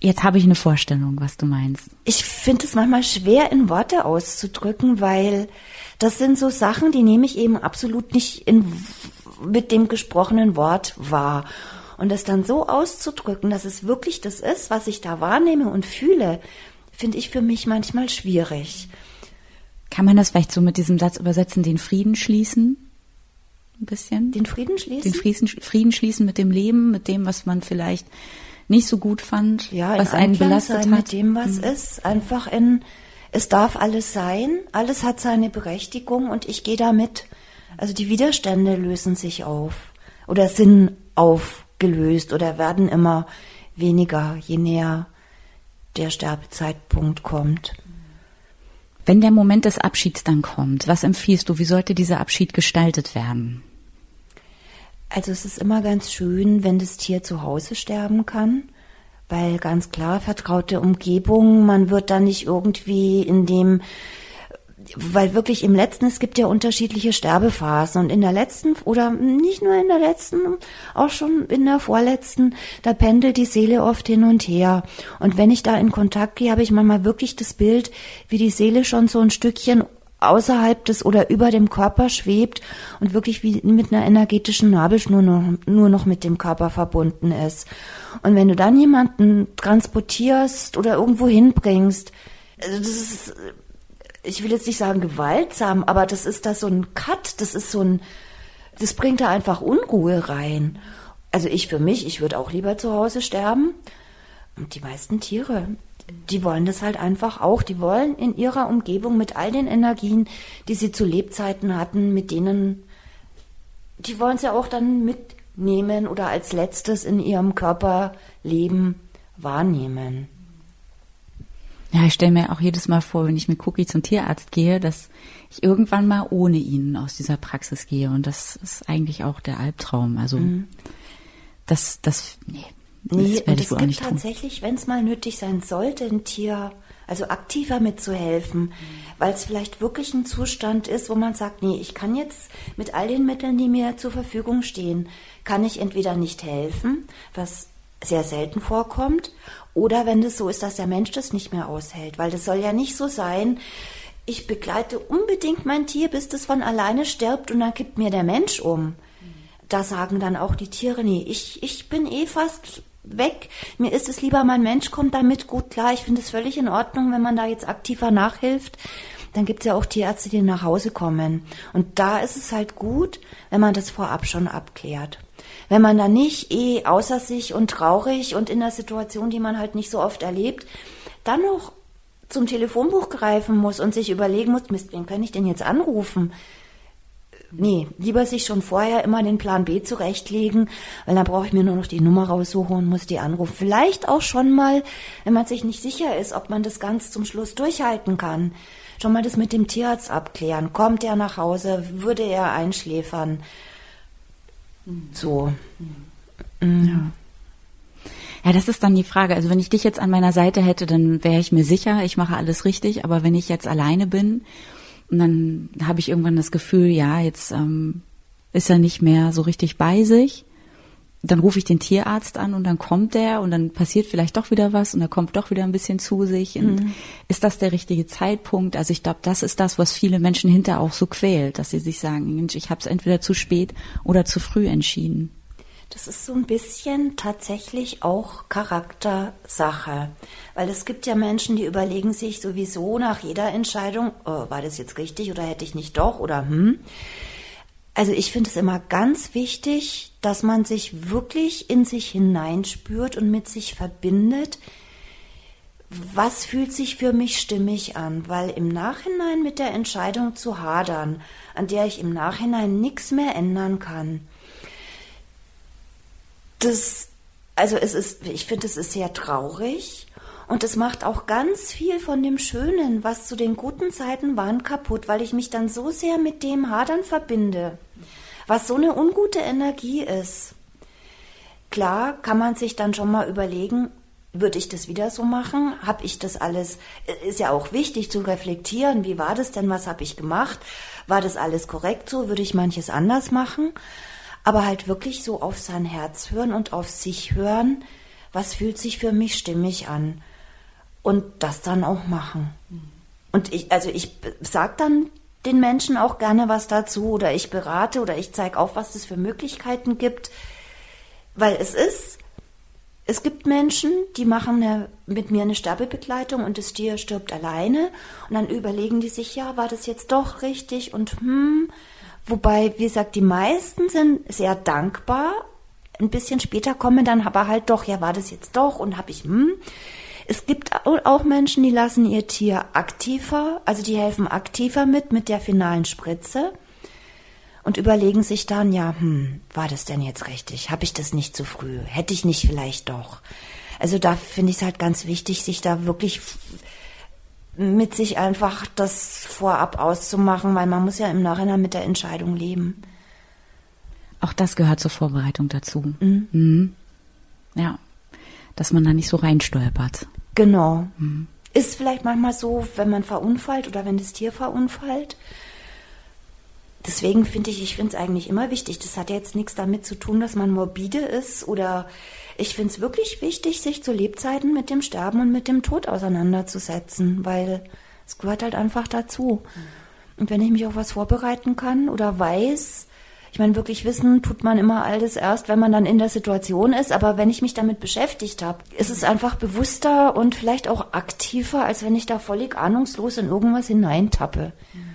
Jetzt habe ich eine Vorstellung, was du meinst. Ich finde es manchmal schwer in Worte auszudrücken, weil das sind so Sachen, die nehme ich eben absolut nicht in, mit dem gesprochenen Wort wahr. Und das dann so auszudrücken, dass es wirklich das ist, was ich da wahrnehme und fühle, finde ich für mich manchmal schwierig. Kann man das vielleicht so mit diesem Satz übersetzen, den Frieden schließen? Ein bisschen? Den Frieden schließen? Den Frieden, Frieden schließen mit dem Leben, mit dem, was man vielleicht nicht so gut fand, ja, was einen belastet sein hat. Mit dem, was mhm. ist, einfach in, es darf alles sein, alles hat seine Berechtigung und ich gehe damit. Also die Widerstände lösen sich auf oder sind aufgelöst oder werden immer weniger, je näher der Sterbezeitpunkt kommt. Wenn der Moment des Abschieds dann kommt, was empfiehlst du, wie sollte dieser Abschied gestaltet werden? Also es ist immer ganz schön, wenn das Tier zu Hause sterben kann, weil ganz klar vertraute Umgebung, man wird da nicht irgendwie in dem weil wirklich im letzten, es gibt ja unterschiedliche Sterbephasen und in der letzten oder nicht nur in der letzten, auch schon in der vorletzten, da pendelt die Seele oft hin und her. Und wenn ich da in Kontakt gehe, habe ich manchmal wirklich das Bild, wie die Seele schon so ein Stückchen außerhalb des oder über dem Körper schwebt und wirklich wie mit einer energetischen Nabelschnur nur, nur noch mit dem Körper verbunden ist. Und wenn du dann jemanden transportierst oder irgendwo hinbringst, also das ist ich will jetzt nicht sagen gewaltsam, aber das ist da so ein Cut, das ist so ein, das bringt da einfach Unruhe rein. Also ich für mich, ich würde auch lieber zu Hause sterben. Und die meisten Tiere, die wollen das halt einfach auch. Die wollen in ihrer Umgebung mit all den Energien, die sie zu Lebzeiten hatten, mit denen, die wollen es ja auch dann mitnehmen oder als letztes in ihrem Körperleben wahrnehmen. Ja, ich stelle mir auch jedes Mal vor, wenn ich mit Cookie zum Tierarzt gehe, dass ich irgendwann mal ohne ihn aus dieser Praxis gehe. Und das ist eigentlich auch der Albtraum. Also mhm. das, das, nee, nee das werde ich wohl auch nicht tun. tatsächlich, wenn es mal nötig sein sollte, ein Tier, also aktiver mitzuhelfen, mhm. weil es vielleicht wirklich ein Zustand ist, wo man sagt, nee, ich kann jetzt mit all den Mitteln, die mir zur Verfügung stehen, kann ich entweder nicht helfen, was sehr selten vorkommt, oder wenn es so ist, dass der Mensch das nicht mehr aushält, weil das soll ja nicht so sein, ich begleite unbedingt mein Tier, bis das von alleine stirbt und dann kippt mir der Mensch um. Da sagen dann auch die Tiere, nee, ich, ich bin eh fast weg. Mir ist es lieber, mein Mensch kommt damit gut klar. Ich finde es völlig in Ordnung, wenn man da jetzt aktiver nachhilft. Dann gibt es ja auch Tierärzte, die nach Hause kommen. Und da ist es halt gut, wenn man das vorab schon abklärt wenn man dann nicht eh außer sich und traurig und in einer Situation, die man halt nicht so oft erlebt, dann noch zum Telefonbuch greifen muss und sich überlegen muss, Mist, wen kann ich denn jetzt anrufen? Nee, lieber sich schon vorher immer den Plan B zurechtlegen, weil dann brauche ich mir nur noch die Nummer raussuchen und muss die anrufen. Vielleicht auch schon mal, wenn man sich nicht sicher ist, ob man das ganz zum Schluss durchhalten kann, schon mal das mit dem Tierarzt abklären. Kommt er nach Hause? Würde er einschläfern? So. Mhm. Ja. Ja, das ist dann die Frage. Also wenn ich dich jetzt an meiner Seite hätte, dann wäre ich mir sicher, ich mache alles richtig. Aber wenn ich jetzt alleine bin dann habe ich irgendwann das Gefühl, ja, jetzt ähm, ist er nicht mehr so richtig bei sich, dann rufe ich den Tierarzt an und dann kommt der und dann passiert vielleicht doch wieder was und er kommt doch wieder ein bisschen zu sich. Und mhm. ist das der richtige Zeitpunkt? Also ich glaube, das ist das, was viele Menschen hinter auch so quält, dass sie sich sagen, Mensch, ich habe es entweder zu spät oder zu früh entschieden. Das ist so ein bisschen tatsächlich auch Charaktersache. Weil es gibt ja Menschen, die überlegen sich sowieso nach jeder Entscheidung, oh, war das jetzt richtig oder hätte ich nicht doch oder hm. Also ich finde es immer ganz wichtig, dass man sich wirklich in sich hineinspürt und mit sich verbindet. Was fühlt sich für mich stimmig an? Weil im Nachhinein mit der Entscheidung zu hadern, an der ich im Nachhinein nichts mehr ändern kann, das, also es ist, ich finde, es ist sehr traurig und es macht auch ganz viel von dem Schönen, was zu den guten Zeiten waren, kaputt, weil ich mich dann so sehr mit dem Hadern verbinde, was so eine ungute Energie ist. Klar kann man sich dann schon mal überlegen, würde ich das wieder so machen? Habe ich das alles? Ist ja auch wichtig zu reflektieren. Wie war das denn? Was habe ich gemacht? War das alles korrekt so? Würde ich manches anders machen? aber halt wirklich so auf sein Herz hören und auf sich hören, was fühlt sich für mich stimmig an und das dann auch machen. Und ich, also ich sag dann den Menschen auch gerne was dazu oder ich berate oder ich zeige auf, was es für Möglichkeiten gibt, weil es ist, es gibt Menschen, die machen eine, mit mir eine Sterbebegleitung und das Tier stirbt alleine und dann überlegen die sich, ja, war das jetzt doch richtig und hm, Wobei, wie gesagt, die meisten sind sehr dankbar. Ein bisschen später kommen dann aber halt doch, ja, war das jetzt doch und habe ich, hm. Es gibt auch Menschen, die lassen ihr Tier aktiver, also die helfen aktiver mit, mit der finalen Spritze und überlegen sich dann, ja, hm, war das denn jetzt richtig? Habe ich das nicht zu früh? Hätte ich nicht vielleicht doch? Also da finde ich es halt ganz wichtig, sich da wirklich mit sich einfach das vorab auszumachen, weil man muss ja im Nachhinein mit der Entscheidung leben. Auch das gehört zur Vorbereitung dazu. Mhm. Mhm. Ja, dass man da nicht so reinstolpert. Genau. Mhm. Ist vielleicht manchmal so, wenn man verunfallt oder wenn das Tier verunfallt. Deswegen finde ich, ich finde es eigentlich immer wichtig. Das hat jetzt nichts damit zu tun, dass man morbide ist oder ich finde es wirklich wichtig, sich zu Lebzeiten mit dem Sterben und mit dem Tod auseinanderzusetzen, weil es gehört halt einfach dazu. Und wenn ich mich auf was vorbereiten kann oder weiß, ich meine, wirklich wissen tut man immer alles erst, wenn man dann in der Situation ist. Aber wenn ich mich damit beschäftigt habe, ist es einfach bewusster und vielleicht auch aktiver, als wenn ich da völlig ahnungslos in irgendwas hineintappe. Mhm.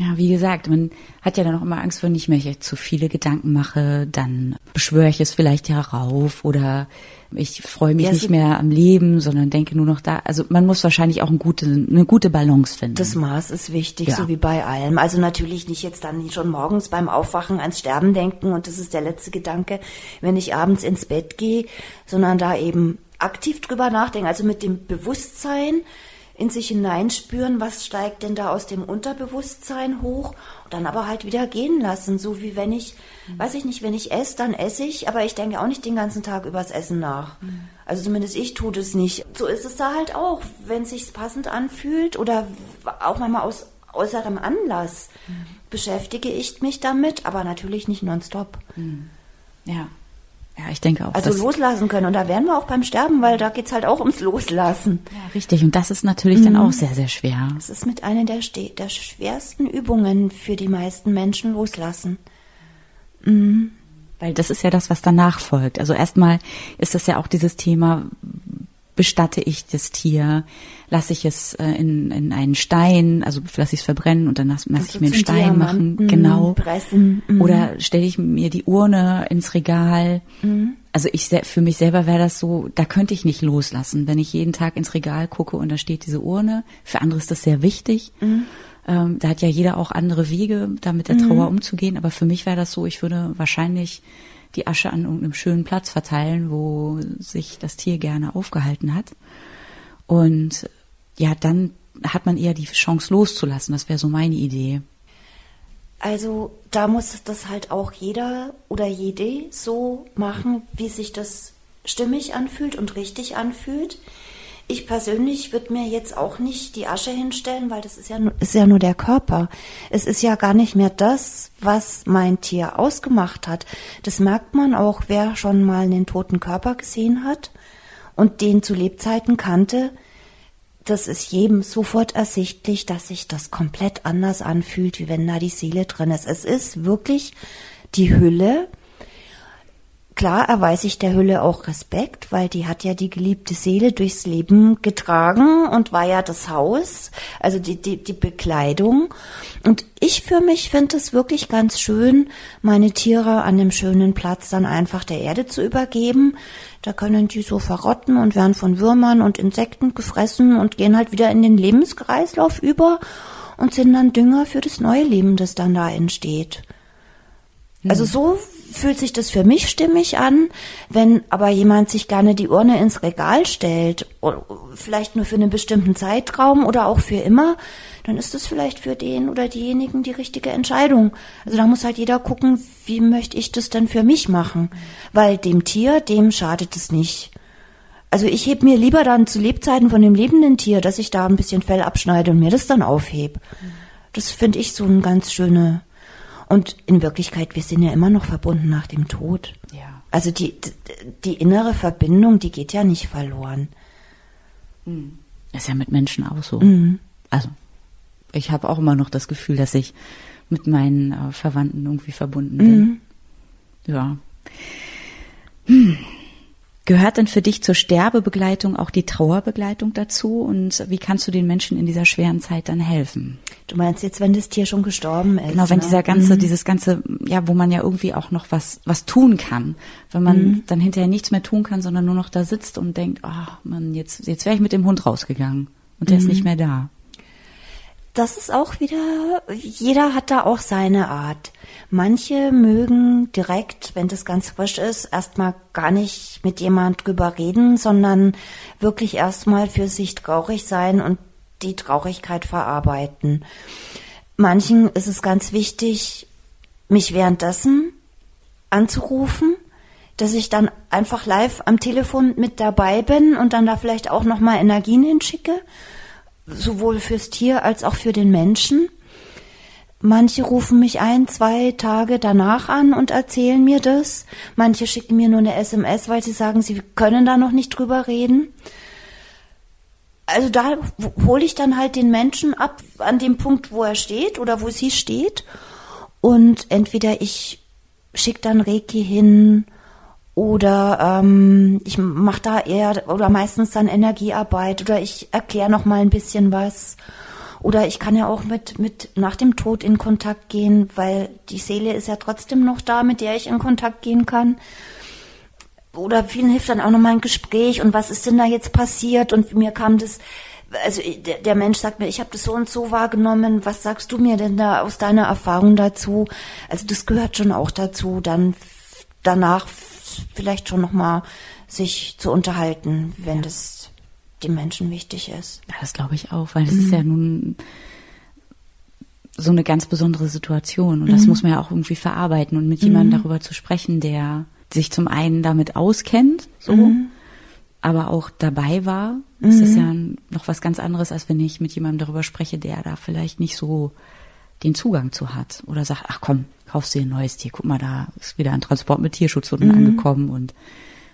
Ja, wie gesagt, man hat ja dann auch immer Angst, wenn ich mir zu viele Gedanken mache, dann beschwöre ich es vielleicht herauf oder ich freue mich ja, nicht mehr am Leben, sondern denke nur noch da. Also man muss wahrscheinlich auch eine gute, eine gute Balance finden. Das Maß ist wichtig, ja. so wie bei allem. Also natürlich nicht jetzt dann schon morgens beim Aufwachen ans Sterben denken und das ist der letzte Gedanke, wenn ich abends ins Bett gehe, sondern da eben aktiv drüber nachdenken, also mit dem Bewusstsein, in sich hineinspüren, was steigt denn da aus dem Unterbewusstsein hoch und dann aber halt wieder gehen lassen, so wie wenn ich, mhm. weiß ich nicht, wenn ich esse, dann esse ich, aber ich denke auch nicht den ganzen Tag übers Essen nach. Mhm. Also zumindest ich tue das nicht. So ist es da halt auch, wenn es sich passend anfühlt oder auch manchmal aus äußerem Anlass mhm. beschäftige ich mich damit, aber natürlich nicht nonstop. Mhm. Ja. Ja, ich denke auch. Also loslassen können. Und da wären wir auch beim Sterben, weil da geht's halt auch ums Loslassen. Ja, richtig. Und das ist natürlich mhm. dann auch sehr, sehr schwer. Das ist mit einer der, der schwersten Übungen für die meisten Menschen loslassen. Mhm. Weil das ist ja das, was danach folgt. Also erstmal ist das ja auch dieses Thema, bestatte ich das Tier, lasse ich es äh, in, in einen Stein, also lasse ich es verbrennen und dann lasse, lasse ich mir einen Stein Diamanten machen, genau. Pressen. Mhm. Oder stelle ich mir die Urne ins Regal. Mhm. Also ich für mich selber wäre das so, da könnte ich nicht loslassen, wenn ich jeden Tag ins Regal gucke und da steht diese Urne. Für andere ist das sehr wichtig. Mhm. Ähm, da hat ja jeder auch andere Wege, da mit der mhm. Trauer umzugehen. Aber für mich wäre das so, ich würde wahrscheinlich die Asche an irgendeinem schönen Platz verteilen, wo sich das Tier gerne aufgehalten hat. Und ja, dann hat man eher die Chance loszulassen. Das wäre so meine Idee. Also da muss das halt auch jeder oder jede so machen, wie sich das stimmig anfühlt und richtig anfühlt. Ich persönlich würde mir jetzt auch nicht die Asche hinstellen, weil das ist ja, nur, ist ja nur der Körper. Es ist ja gar nicht mehr das, was mein Tier ausgemacht hat. Das merkt man auch, wer schon mal einen toten Körper gesehen hat und den zu Lebzeiten kannte. Das ist jedem sofort ersichtlich, dass sich das komplett anders anfühlt, wie wenn da die Seele drin ist. Es ist wirklich die Hülle, Klar erweise ich der Hülle auch Respekt, weil die hat ja die geliebte Seele durchs Leben getragen und war ja das Haus, also die, die, die Bekleidung. Und ich für mich finde es wirklich ganz schön, meine Tiere an dem schönen Platz dann einfach der Erde zu übergeben. Da können die so verrotten und werden von Würmern und Insekten gefressen und gehen halt wieder in den Lebenskreislauf über und sind dann Dünger für das neue Leben, das dann da entsteht. Also hm. so fühlt sich das für mich stimmig an. Wenn aber jemand sich gerne die Urne ins Regal stellt, vielleicht nur für einen bestimmten Zeitraum oder auch für immer, dann ist das vielleicht für den oder diejenigen die richtige Entscheidung. Also da muss halt jeder gucken, wie möchte ich das denn für mich machen? Weil dem Tier, dem schadet es nicht. Also ich heb mir lieber dann zu Lebzeiten von dem lebenden Tier, dass ich da ein bisschen Fell abschneide und mir das dann aufheb. Das finde ich so eine ganz schöne und in Wirklichkeit, wir sind ja immer noch verbunden nach dem Tod. Ja. Also die, die innere Verbindung, die geht ja nicht verloren. Mhm. Ist ja mit Menschen auch so. Mhm. Also, ich habe auch immer noch das Gefühl, dass ich mit meinen äh, Verwandten irgendwie verbunden bin. Mhm. Ja. Hm. Gehört denn für dich zur Sterbebegleitung auch die Trauerbegleitung dazu? Und wie kannst du den Menschen in dieser schweren Zeit dann helfen? Du meinst jetzt, wenn das Tier schon gestorben ist? Genau, wenn ne? dieser ganze, mhm. dieses ganze, ja, wo man ja irgendwie auch noch was, was tun kann. Wenn man mhm. dann hinterher nichts mehr tun kann, sondern nur noch da sitzt und denkt, ah, oh, man, jetzt, jetzt wäre ich mit dem Hund rausgegangen und der mhm. ist nicht mehr da das ist auch wieder, jeder hat da auch seine Art. Manche mögen direkt, wenn das ganz frisch ist, erstmal gar nicht mit jemand drüber reden, sondern wirklich erstmal für sich traurig sein und die Traurigkeit verarbeiten. Manchen ist es ganz wichtig, mich währenddessen anzurufen, dass ich dann einfach live am Telefon mit dabei bin und dann da vielleicht auch noch mal Energien hinschicke sowohl fürs Tier als auch für den Menschen. Manche rufen mich ein, zwei Tage danach an und erzählen mir das. Manche schicken mir nur eine SMS, weil sie sagen, sie können da noch nicht drüber reden. Also da hole ich dann halt den Menschen ab an dem Punkt, wo er steht oder wo sie steht. Und entweder ich schicke dann Reiki hin oder ähm, ich mache da eher oder meistens dann Energiearbeit oder ich erkläre noch mal ein bisschen was oder ich kann ja auch mit mit nach dem Tod in Kontakt gehen, weil die Seele ist ja trotzdem noch da, mit der ich in Kontakt gehen kann. Oder vielen hilft dann auch noch mal ein Gespräch und was ist denn da jetzt passiert und mir kam das also der, Mensch sagt mir, ich habe das so und so wahrgenommen, was sagst du mir denn da aus deiner Erfahrung dazu? Also das gehört schon auch dazu, dann danach vielleicht schon noch mal sich zu unterhalten, wenn das dem Menschen wichtig ist. Ja, das glaube ich auch, weil das mhm. ist ja nun so eine ganz besondere Situation und das mhm. muss man ja auch irgendwie verarbeiten und mit jemandem mhm. darüber zu sprechen, der sich zum einen damit auskennt, so, mhm. aber auch dabei war. Das ist ja noch was ganz anderes, als wenn ich mit jemandem darüber spreche, der da vielleicht nicht so den Zugang zu hat oder sagt, ach komm, kaufst dir ein neues Tier, guck mal, da ist wieder ein Transport mit Tierschutzhunden mhm. angekommen und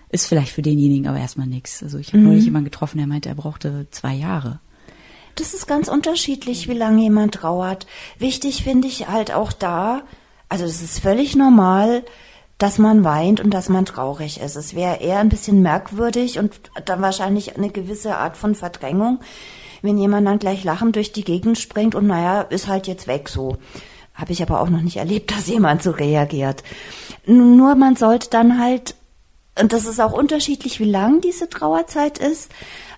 ist vielleicht für denjenigen aber erstmal nichts. Also ich habe mhm. neulich jemanden getroffen, der meinte, er brauchte zwei Jahre. Das ist ganz unterschiedlich, wie lange jemand trauert. Wichtig finde ich halt auch da, also es ist völlig normal, dass man weint und dass man traurig ist. Es wäre eher ein bisschen merkwürdig und dann wahrscheinlich eine gewisse Art von Verdrängung, wenn jemand dann gleich lachend durch die Gegend springt und naja, ist halt jetzt weg so. Habe ich aber auch noch nicht erlebt, [laughs] dass jemand so reagiert. Nur man sollte dann halt, und das ist auch unterschiedlich, wie lang diese Trauerzeit ist,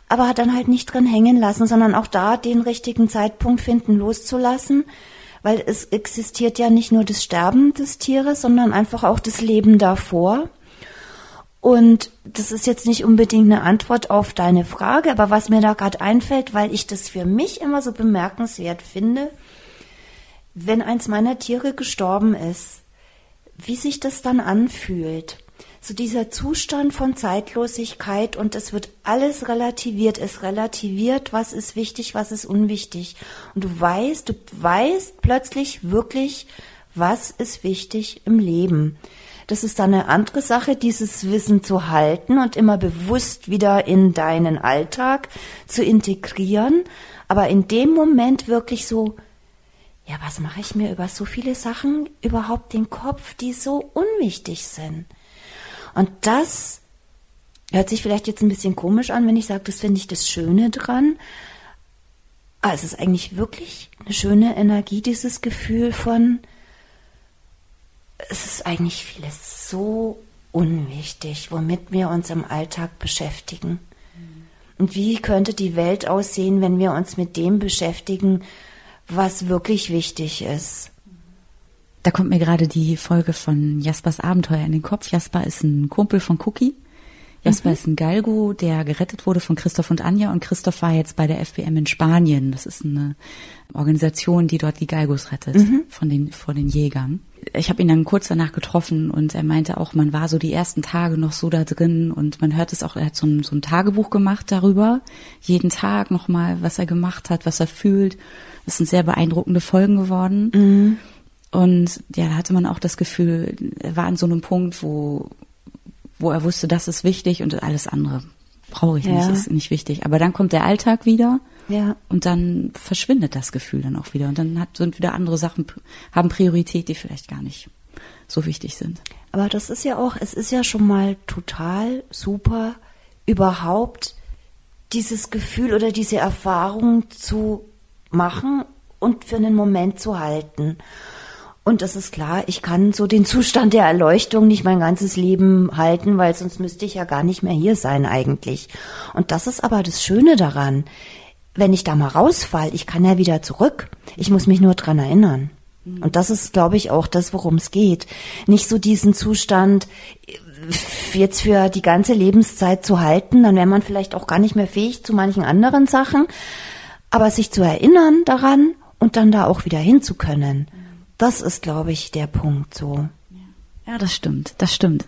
aber dann halt nicht drin hängen lassen, sondern auch da den richtigen Zeitpunkt finden, loszulassen, weil es existiert ja nicht nur das Sterben des Tieres, sondern einfach auch das Leben davor. Und das ist jetzt nicht unbedingt eine Antwort auf deine Frage, aber was mir da gerade einfällt, weil ich das für mich immer so bemerkenswert finde, wenn eins meiner Tiere gestorben ist, wie sich das dann anfühlt. so dieser Zustand von Zeitlosigkeit und es wird alles relativiert. Es relativiert, was ist wichtig, was ist unwichtig. Und du weißt, du weißt plötzlich wirklich, was ist wichtig im Leben. Das ist dann eine andere Sache, dieses Wissen zu halten und immer bewusst wieder in deinen Alltag zu integrieren. Aber in dem Moment wirklich so, ja, was mache ich mir über so viele Sachen überhaupt den Kopf, die so unwichtig sind? Und das hört sich vielleicht jetzt ein bisschen komisch an, wenn ich sage, das finde ich das Schöne dran. Aber es ist eigentlich wirklich eine schöne Energie, dieses Gefühl von, es ist eigentlich vieles so unwichtig, womit wir uns im Alltag beschäftigen. Und wie könnte die Welt aussehen, wenn wir uns mit dem beschäftigen, was wirklich wichtig ist? Da kommt mir gerade die Folge von Jaspers Abenteuer in den Kopf. Jasper ist ein Kumpel von Cookie. Jasper mhm. ist ein Galgo, der gerettet wurde von Christoph und Anja und Christoph war jetzt bei der FBM in Spanien. Das ist eine Organisation, die dort die Galgos rettet mhm. von den vor den Jägern. Ich habe ihn dann kurz danach getroffen und er meinte auch, man war so die ersten Tage noch so da drin und man hört es auch, er hat so ein, so ein Tagebuch gemacht darüber, jeden Tag nochmal, was er gemacht hat, was er fühlt. Das sind sehr beeindruckende Folgen geworden. Mhm. Und ja, da hatte man auch das Gefühl, er war an so einem Punkt, wo, wo er wusste, das ist wichtig und alles andere brauche ich ja. nicht, ist nicht wichtig. Aber dann kommt der Alltag wieder ja. und dann verschwindet das Gefühl dann auch wieder. Und dann hat, sind wieder andere Sachen, haben Priorität, die vielleicht gar nicht so wichtig sind. Aber das ist ja auch, es ist ja schon mal total super, überhaupt dieses Gefühl oder diese Erfahrung zu machen und für einen Moment zu halten. Und das ist klar, ich kann so den Zustand der Erleuchtung nicht mein ganzes Leben halten, weil sonst müsste ich ja gar nicht mehr hier sein eigentlich. Und das ist aber das Schöne daran. Wenn ich da mal rausfall, ich kann ja wieder zurück. Ich muss mich nur dran erinnern. Mhm. Und das ist, glaube ich, auch das, worum es geht. Nicht so diesen Zustand äh, jetzt für die ganze Lebenszeit zu halten, dann wäre man vielleicht auch gar nicht mehr fähig zu manchen anderen Sachen. Aber sich zu erinnern daran und dann da auch wieder hin zu können. Das ist, glaube ich, der Punkt so. Ja, das stimmt, das stimmt.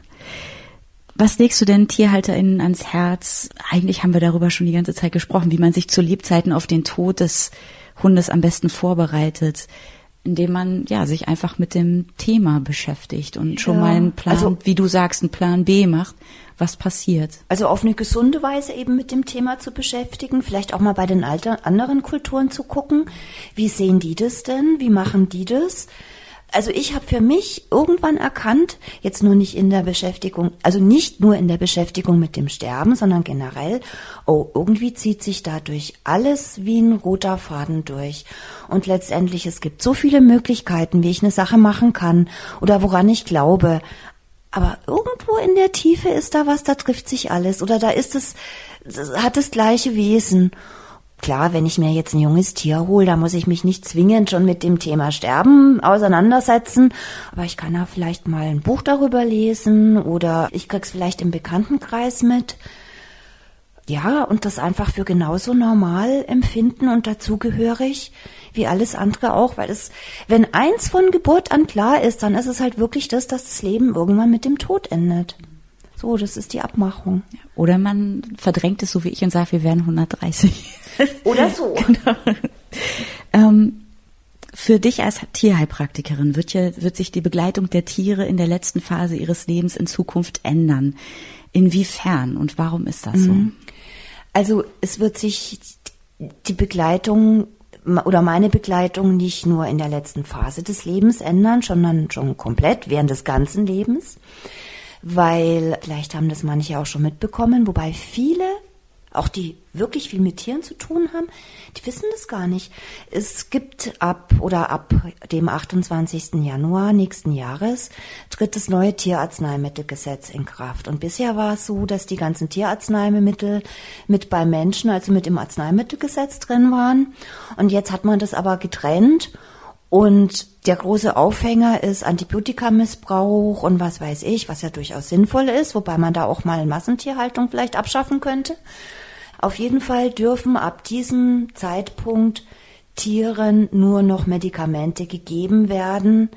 Was legst du denn TierhalterInnen ans Herz? Eigentlich haben wir darüber schon die ganze Zeit gesprochen, wie man sich zu Lebzeiten auf den Tod des Hundes am besten vorbereitet, indem man ja sich einfach mit dem Thema beschäftigt und schon ja, mal einen Plan, also, wie du sagst, einen Plan B macht, was passiert. Also auf eine gesunde Weise eben mit dem Thema zu beschäftigen, vielleicht auch mal bei den alter, anderen Kulturen zu gucken, wie sehen die das denn, wie machen die das? Also ich habe für mich irgendwann erkannt, jetzt nur nicht in der Beschäftigung, also nicht nur in der Beschäftigung mit dem Sterben, sondern generell, oh, irgendwie zieht sich dadurch alles wie ein roter Faden durch. Und letztendlich, es gibt so viele Möglichkeiten, wie ich eine Sache machen kann oder woran ich glaube. Aber irgendwo in der Tiefe ist da was, da trifft sich alles oder da ist es, hat das gleiche Wesen. Klar, wenn ich mir jetzt ein junges Tier hole, da muss ich mich nicht zwingend schon mit dem Thema Sterben auseinandersetzen, aber ich kann ja vielleicht mal ein Buch darüber lesen oder ich krieg's vielleicht im Bekanntenkreis mit. Ja, und das einfach für genauso normal empfinden und dazugehörig wie alles andere auch, weil es, wenn eins von Geburt an klar ist, dann ist es halt wirklich das, dass das Leben irgendwann mit dem Tod endet. So, das ist die Abmachung. Oder man verdrängt es so wie ich und sagt, wir werden 130. Oder so. [laughs] genau. ähm, für dich als Tierheilpraktikerin wird, ja, wird sich die Begleitung der Tiere in der letzten Phase ihres Lebens in Zukunft ändern. Inwiefern und warum ist das so? Mhm. Also es wird sich die Begleitung oder meine Begleitung nicht nur in der letzten Phase des Lebens ändern, sondern schon komplett während des ganzen Lebens. Weil vielleicht haben das manche auch schon mitbekommen, wobei viele auch die wirklich viel mit Tieren zu tun haben, die wissen das gar nicht. Es gibt ab oder ab dem 28. Januar nächsten Jahres tritt das neue Tierarzneimittelgesetz in Kraft. Und bisher war es so, dass die ganzen Tierarzneimittel mit beim Menschen, also mit im Arzneimittelgesetz drin waren. Und jetzt hat man das aber getrennt und der große Aufhänger ist Antibiotikamissbrauch und was weiß ich, was ja durchaus sinnvoll ist, wobei man da auch mal Massentierhaltung vielleicht abschaffen könnte. Auf jeden Fall dürfen ab diesem Zeitpunkt Tieren nur noch Medikamente gegeben werden,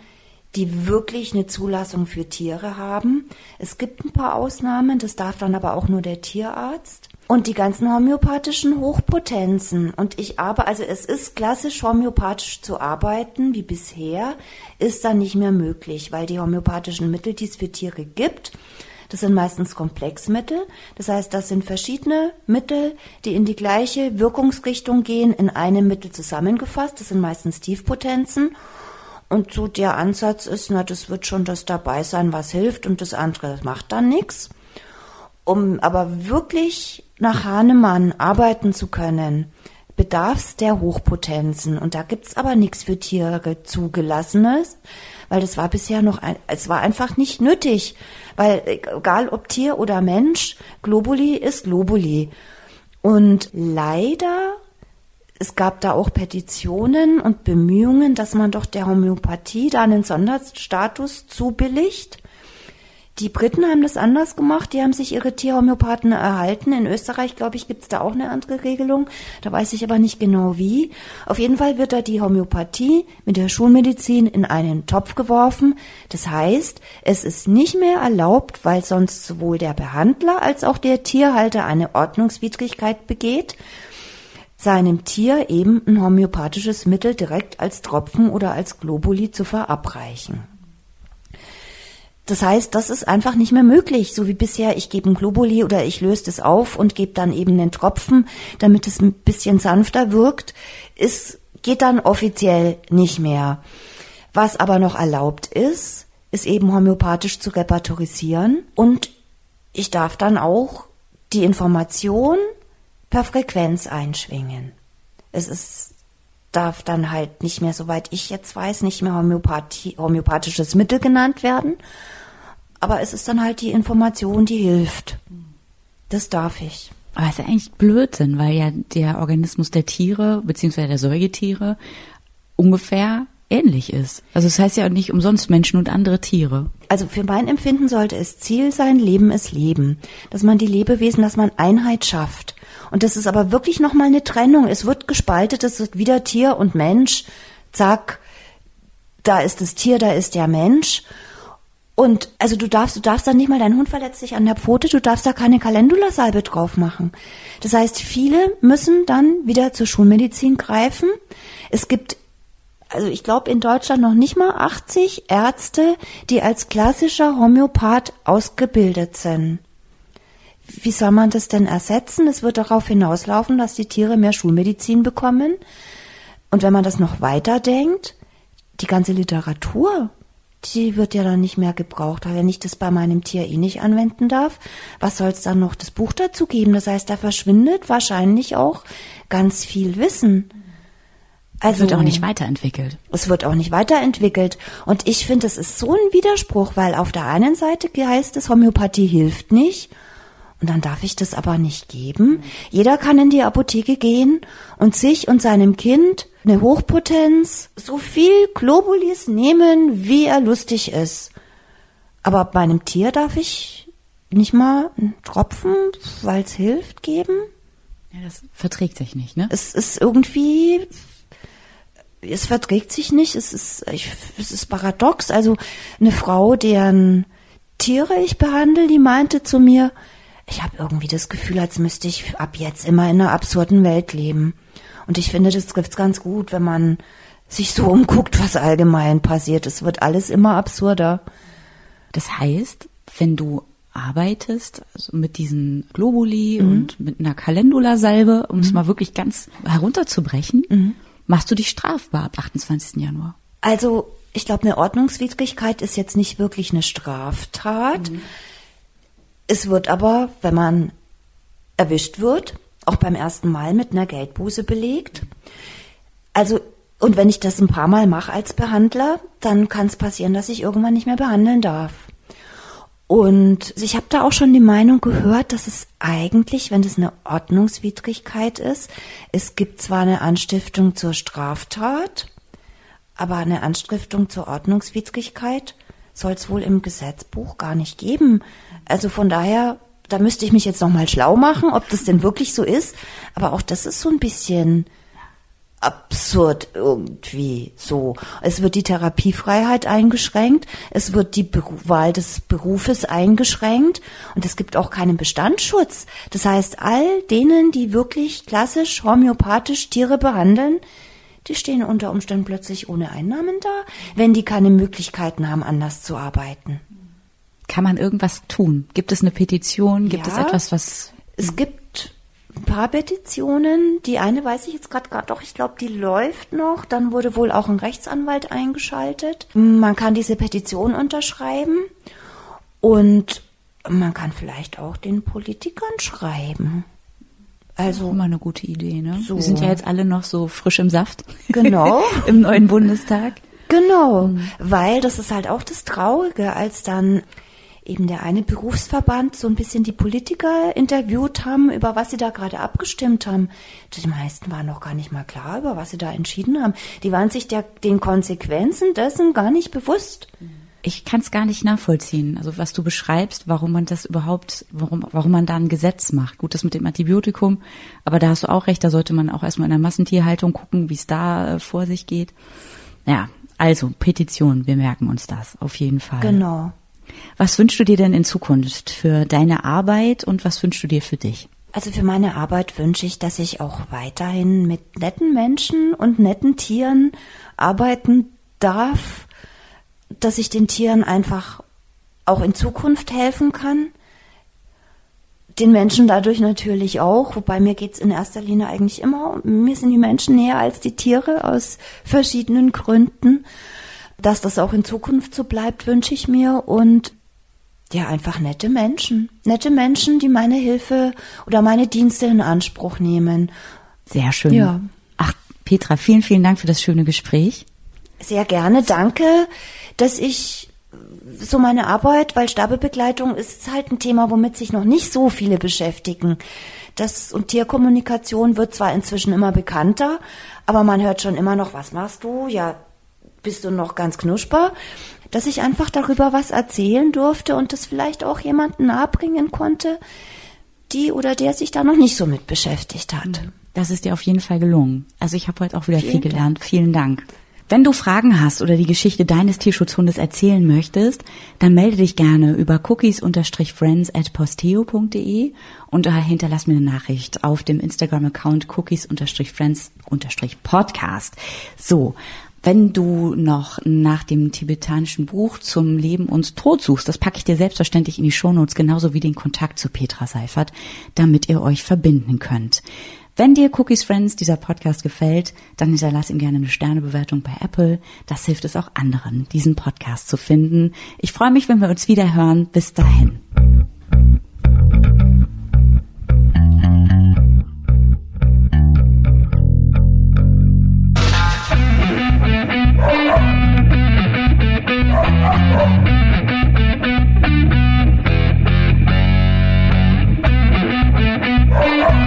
die wirklich eine Zulassung für Tiere haben. Es gibt ein paar Ausnahmen, das darf dann aber auch nur der Tierarzt. Und die ganzen homöopathischen Hochpotenzen. Und ich aber, also es ist klassisch homöopathisch zu arbeiten, wie bisher, ist dann nicht mehr möglich, weil die homöopathischen Mittel, die es für Tiere gibt, das sind meistens Komplexmittel. Das heißt, das sind verschiedene Mittel, die in die gleiche Wirkungsrichtung gehen, in einem Mittel zusammengefasst. Das sind meistens Tiefpotenzen. Und so der Ansatz ist, na, das wird schon das dabei sein, was hilft und das andere macht dann nichts. Um aber wirklich nach Hahnemann arbeiten zu können, bedarf es der Hochpotenzen. Und da gibt's aber nichts für Tiere zugelassenes, weil das war bisher noch, ein, es war einfach nicht nötig. Weil egal ob Tier oder Mensch, Globuli ist Globuli. Und leider es gab da auch Petitionen und Bemühungen, dass man doch der Homöopathie da einen Sonderstatus zubilligt. Die Briten haben das anders gemacht, die haben sich ihre Tierhomöopathen erhalten. In Österreich, glaube ich, gibt es da auch eine andere Regelung. Da weiß ich aber nicht genau wie. Auf jeden Fall wird da die Homöopathie mit der Schulmedizin in einen Topf geworfen. Das heißt, es ist nicht mehr erlaubt, weil sonst sowohl der Behandler als auch der Tierhalter eine Ordnungswidrigkeit begeht seinem Tier eben ein homöopathisches Mittel direkt als Tropfen oder als Globuli zu verabreichen. Das heißt, das ist einfach nicht mehr möglich, so wie bisher, ich gebe ein Globuli oder ich löse es auf und gebe dann eben einen Tropfen, damit es ein bisschen sanfter wirkt, ist, geht dann offiziell nicht mehr. Was aber noch erlaubt ist, ist eben homöopathisch zu repertorisieren und ich darf dann auch die Information per Frequenz einschwingen. Es ist, darf dann halt nicht mehr, soweit ich jetzt weiß, nicht mehr Homöopathie, homöopathisches Mittel genannt werden. Aber es ist dann halt die Information, die hilft. Das darf ich. Aber es ist ja eigentlich Blödsinn, weil ja der Organismus der Tiere beziehungsweise der Säugetiere ungefähr ähnlich ist. Also es das heißt ja auch nicht umsonst Menschen und andere Tiere. Also für mein Empfinden sollte es Ziel sein, Leben ist Leben. Dass man die Lebewesen, dass man Einheit schafft. Und das ist aber wirklich nochmal eine Trennung. Es wird gespaltet, es wird wieder Tier und Mensch. Zack, da ist das Tier, da ist der Mensch. Und also du darfst, du darfst dann nicht mal, dein Hund verletzt sich an der Pfote, du darfst da keine Calendula-Salbe drauf machen. Das heißt, viele müssen dann wieder zur Schulmedizin greifen. Es gibt, also ich glaube in Deutschland noch nicht mal 80 Ärzte, die als klassischer Homöopath ausgebildet sind. Wie soll man das denn ersetzen? Es wird darauf hinauslaufen, dass die Tiere mehr Schulmedizin bekommen. Und wenn man das noch weiter denkt, die ganze Literatur, die wird ja dann nicht mehr gebraucht, weil wenn ich das bei meinem Tier eh nicht anwenden darf, was soll es dann noch das Buch dazu geben? Das heißt, da verschwindet wahrscheinlich auch ganz viel Wissen. Also, es wird auch nicht weiterentwickelt. Es wird auch nicht weiterentwickelt. Und ich finde, es ist so ein Widerspruch, weil auf der einen Seite heißt es, Homöopathie hilft nicht und dann darf ich das aber nicht geben. Jeder kann in die Apotheke gehen und sich und seinem Kind eine Hochpotenz, so viel Globulis nehmen, wie er lustig ist. Aber bei einem Tier darf ich nicht mal einen Tropfen, weil es hilft, geben. Ja, das verträgt sich nicht, ne? Es ist irgendwie, es verträgt sich nicht. Es ist, ich, es ist paradox. Also eine Frau, deren Tiere ich behandle, die meinte zu mir, ich habe irgendwie das Gefühl, als müsste ich ab jetzt immer in einer absurden Welt leben. Und ich finde, das trifft ganz gut, wenn man sich so umguckt, was allgemein passiert. Es wird alles immer absurder. Das heißt, wenn du arbeitest, also mit diesen Globuli mhm. und mit einer Calendula-Salbe, um mhm. es mal wirklich ganz herunterzubrechen, mhm. machst du dich strafbar ab 28. Januar. Also, ich glaube, eine Ordnungswidrigkeit ist jetzt nicht wirklich eine Straftat. Es wird aber, wenn man erwischt wird, auch beim ersten Mal mit einer Geldbuße belegt. Also, und wenn ich das ein paar Mal mache als Behandler, dann kann es passieren, dass ich irgendwann nicht mehr behandeln darf. Und ich habe da auch schon die Meinung gehört, dass es eigentlich, wenn das eine Ordnungswidrigkeit ist, es gibt zwar eine Anstiftung zur Straftat, aber eine Anstiftung zur Ordnungswidrigkeit soll es wohl im Gesetzbuch gar nicht geben. Also von daher, da müsste ich mich jetzt noch mal schlau machen, ob das denn wirklich so ist. Aber auch das ist so ein bisschen absurd irgendwie so. Es wird die Therapiefreiheit eingeschränkt, es wird die Wahl des Berufes eingeschränkt und es gibt auch keinen Bestandsschutz. Das heißt, all denen, die wirklich klassisch homöopathisch Tiere behandeln, die stehen unter Umständen plötzlich ohne Einnahmen da, wenn die keine Möglichkeiten haben, anders zu arbeiten. Kann man irgendwas tun? Gibt es eine Petition? Gibt ja, es etwas, was... Es gibt ein paar Petitionen. Die eine weiß ich jetzt gerade gar doch, ich glaube, die läuft noch. Dann wurde wohl auch ein Rechtsanwalt eingeschaltet. Man kann diese Petition unterschreiben und man kann vielleicht auch den Politikern schreiben. Also immer eine gute Idee, ne? So. Wir sind ja jetzt alle noch so frisch im Saft. Genau. [laughs] Im neuen Bundestag. Genau, mhm. weil das ist halt auch das Traurige, als dann eben der eine Berufsverband so ein bisschen die Politiker interviewt haben, über was sie da gerade abgestimmt haben. Die meisten waren noch gar nicht mal klar, über was sie da entschieden haben. Die waren sich der, den Konsequenzen dessen gar nicht bewusst. Ich kann es gar nicht nachvollziehen. Also was du beschreibst, warum man das überhaupt, warum, warum man da ein Gesetz macht. Gut, das mit dem Antibiotikum, aber da hast du auch recht, da sollte man auch erstmal in der Massentierhaltung gucken, wie es da äh, vor sich geht. Ja, also Petition, wir merken uns das auf jeden Fall. Genau. Was wünschst du dir denn in Zukunft für deine Arbeit und was wünschst du dir für dich? Also für meine Arbeit wünsche ich, dass ich auch weiterhin mit netten Menschen und netten Tieren arbeiten darf, dass ich den Tieren einfach auch in Zukunft helfen kann. Den Menschen dadurch natürlich auch, wobei mir geht's in erster Linie eigentlich immer, mir sind die Menschen näher als die Tiere aus verschiedenen Gründen. Dass das auch in Zukunft so bleibt, wünsche ich mir. Und ja, einfach nette Menschen. Nette Menschen, die meine Hilfe oder meine Dienste in Anspruch nehmen. Sehr schön. Ja. Ach, Petra, vielen, vielen Dank für das schöne Gespräch. Sehr gerne. Danke, dass ich so meine Arbeit, weil Sterbebegleitung ist halt ein Thema, womit sich noch nicht so viele beschäftigen. Das und Tierkommunikation wird zwar inzwischen immer bekannter, aber man hört schon immer noch, was machst du? Ja, bist du noch ganz knusper, dass ich einfach darüber was erzählen durfte und das vielleicht auch jemanden nahebringen konnte, die oder der sich da noch nicht so mit beschäftigt hat. Mhm. Das ist dir auf jeden Fall gelungen. Also ich habe heute auch wieder Vielen viel gelernt. Dank. Vielen Dank. Wenn du Fragen hast oder die Geschichte deines Tierschutzhundes erzählen möchtest, dann melde dich gerne über cookies-friends at posteo.de und hinterlass mir eine Nachricht auf dem Instagram-Account cookies-friends-podcast. So, wenn du noch nach dem tibetanischen Buch zum Leben und Tod suchst, das packe ich dir selbstverständlich in die Shownotes, genauso wie den Kontakt zu Petra Seifert, damit ihr euch verbinden könnt. Wenn dir Cookies Friends dieser Podcast gefällt, dann hinterlass ihm gerne eine Sternebewertung bei Apple. Das hilft es auch anderen, diesen Podcast zu finden. Ich freue mich, wenn wir uns wieder hören. Bis dahin. Thank you.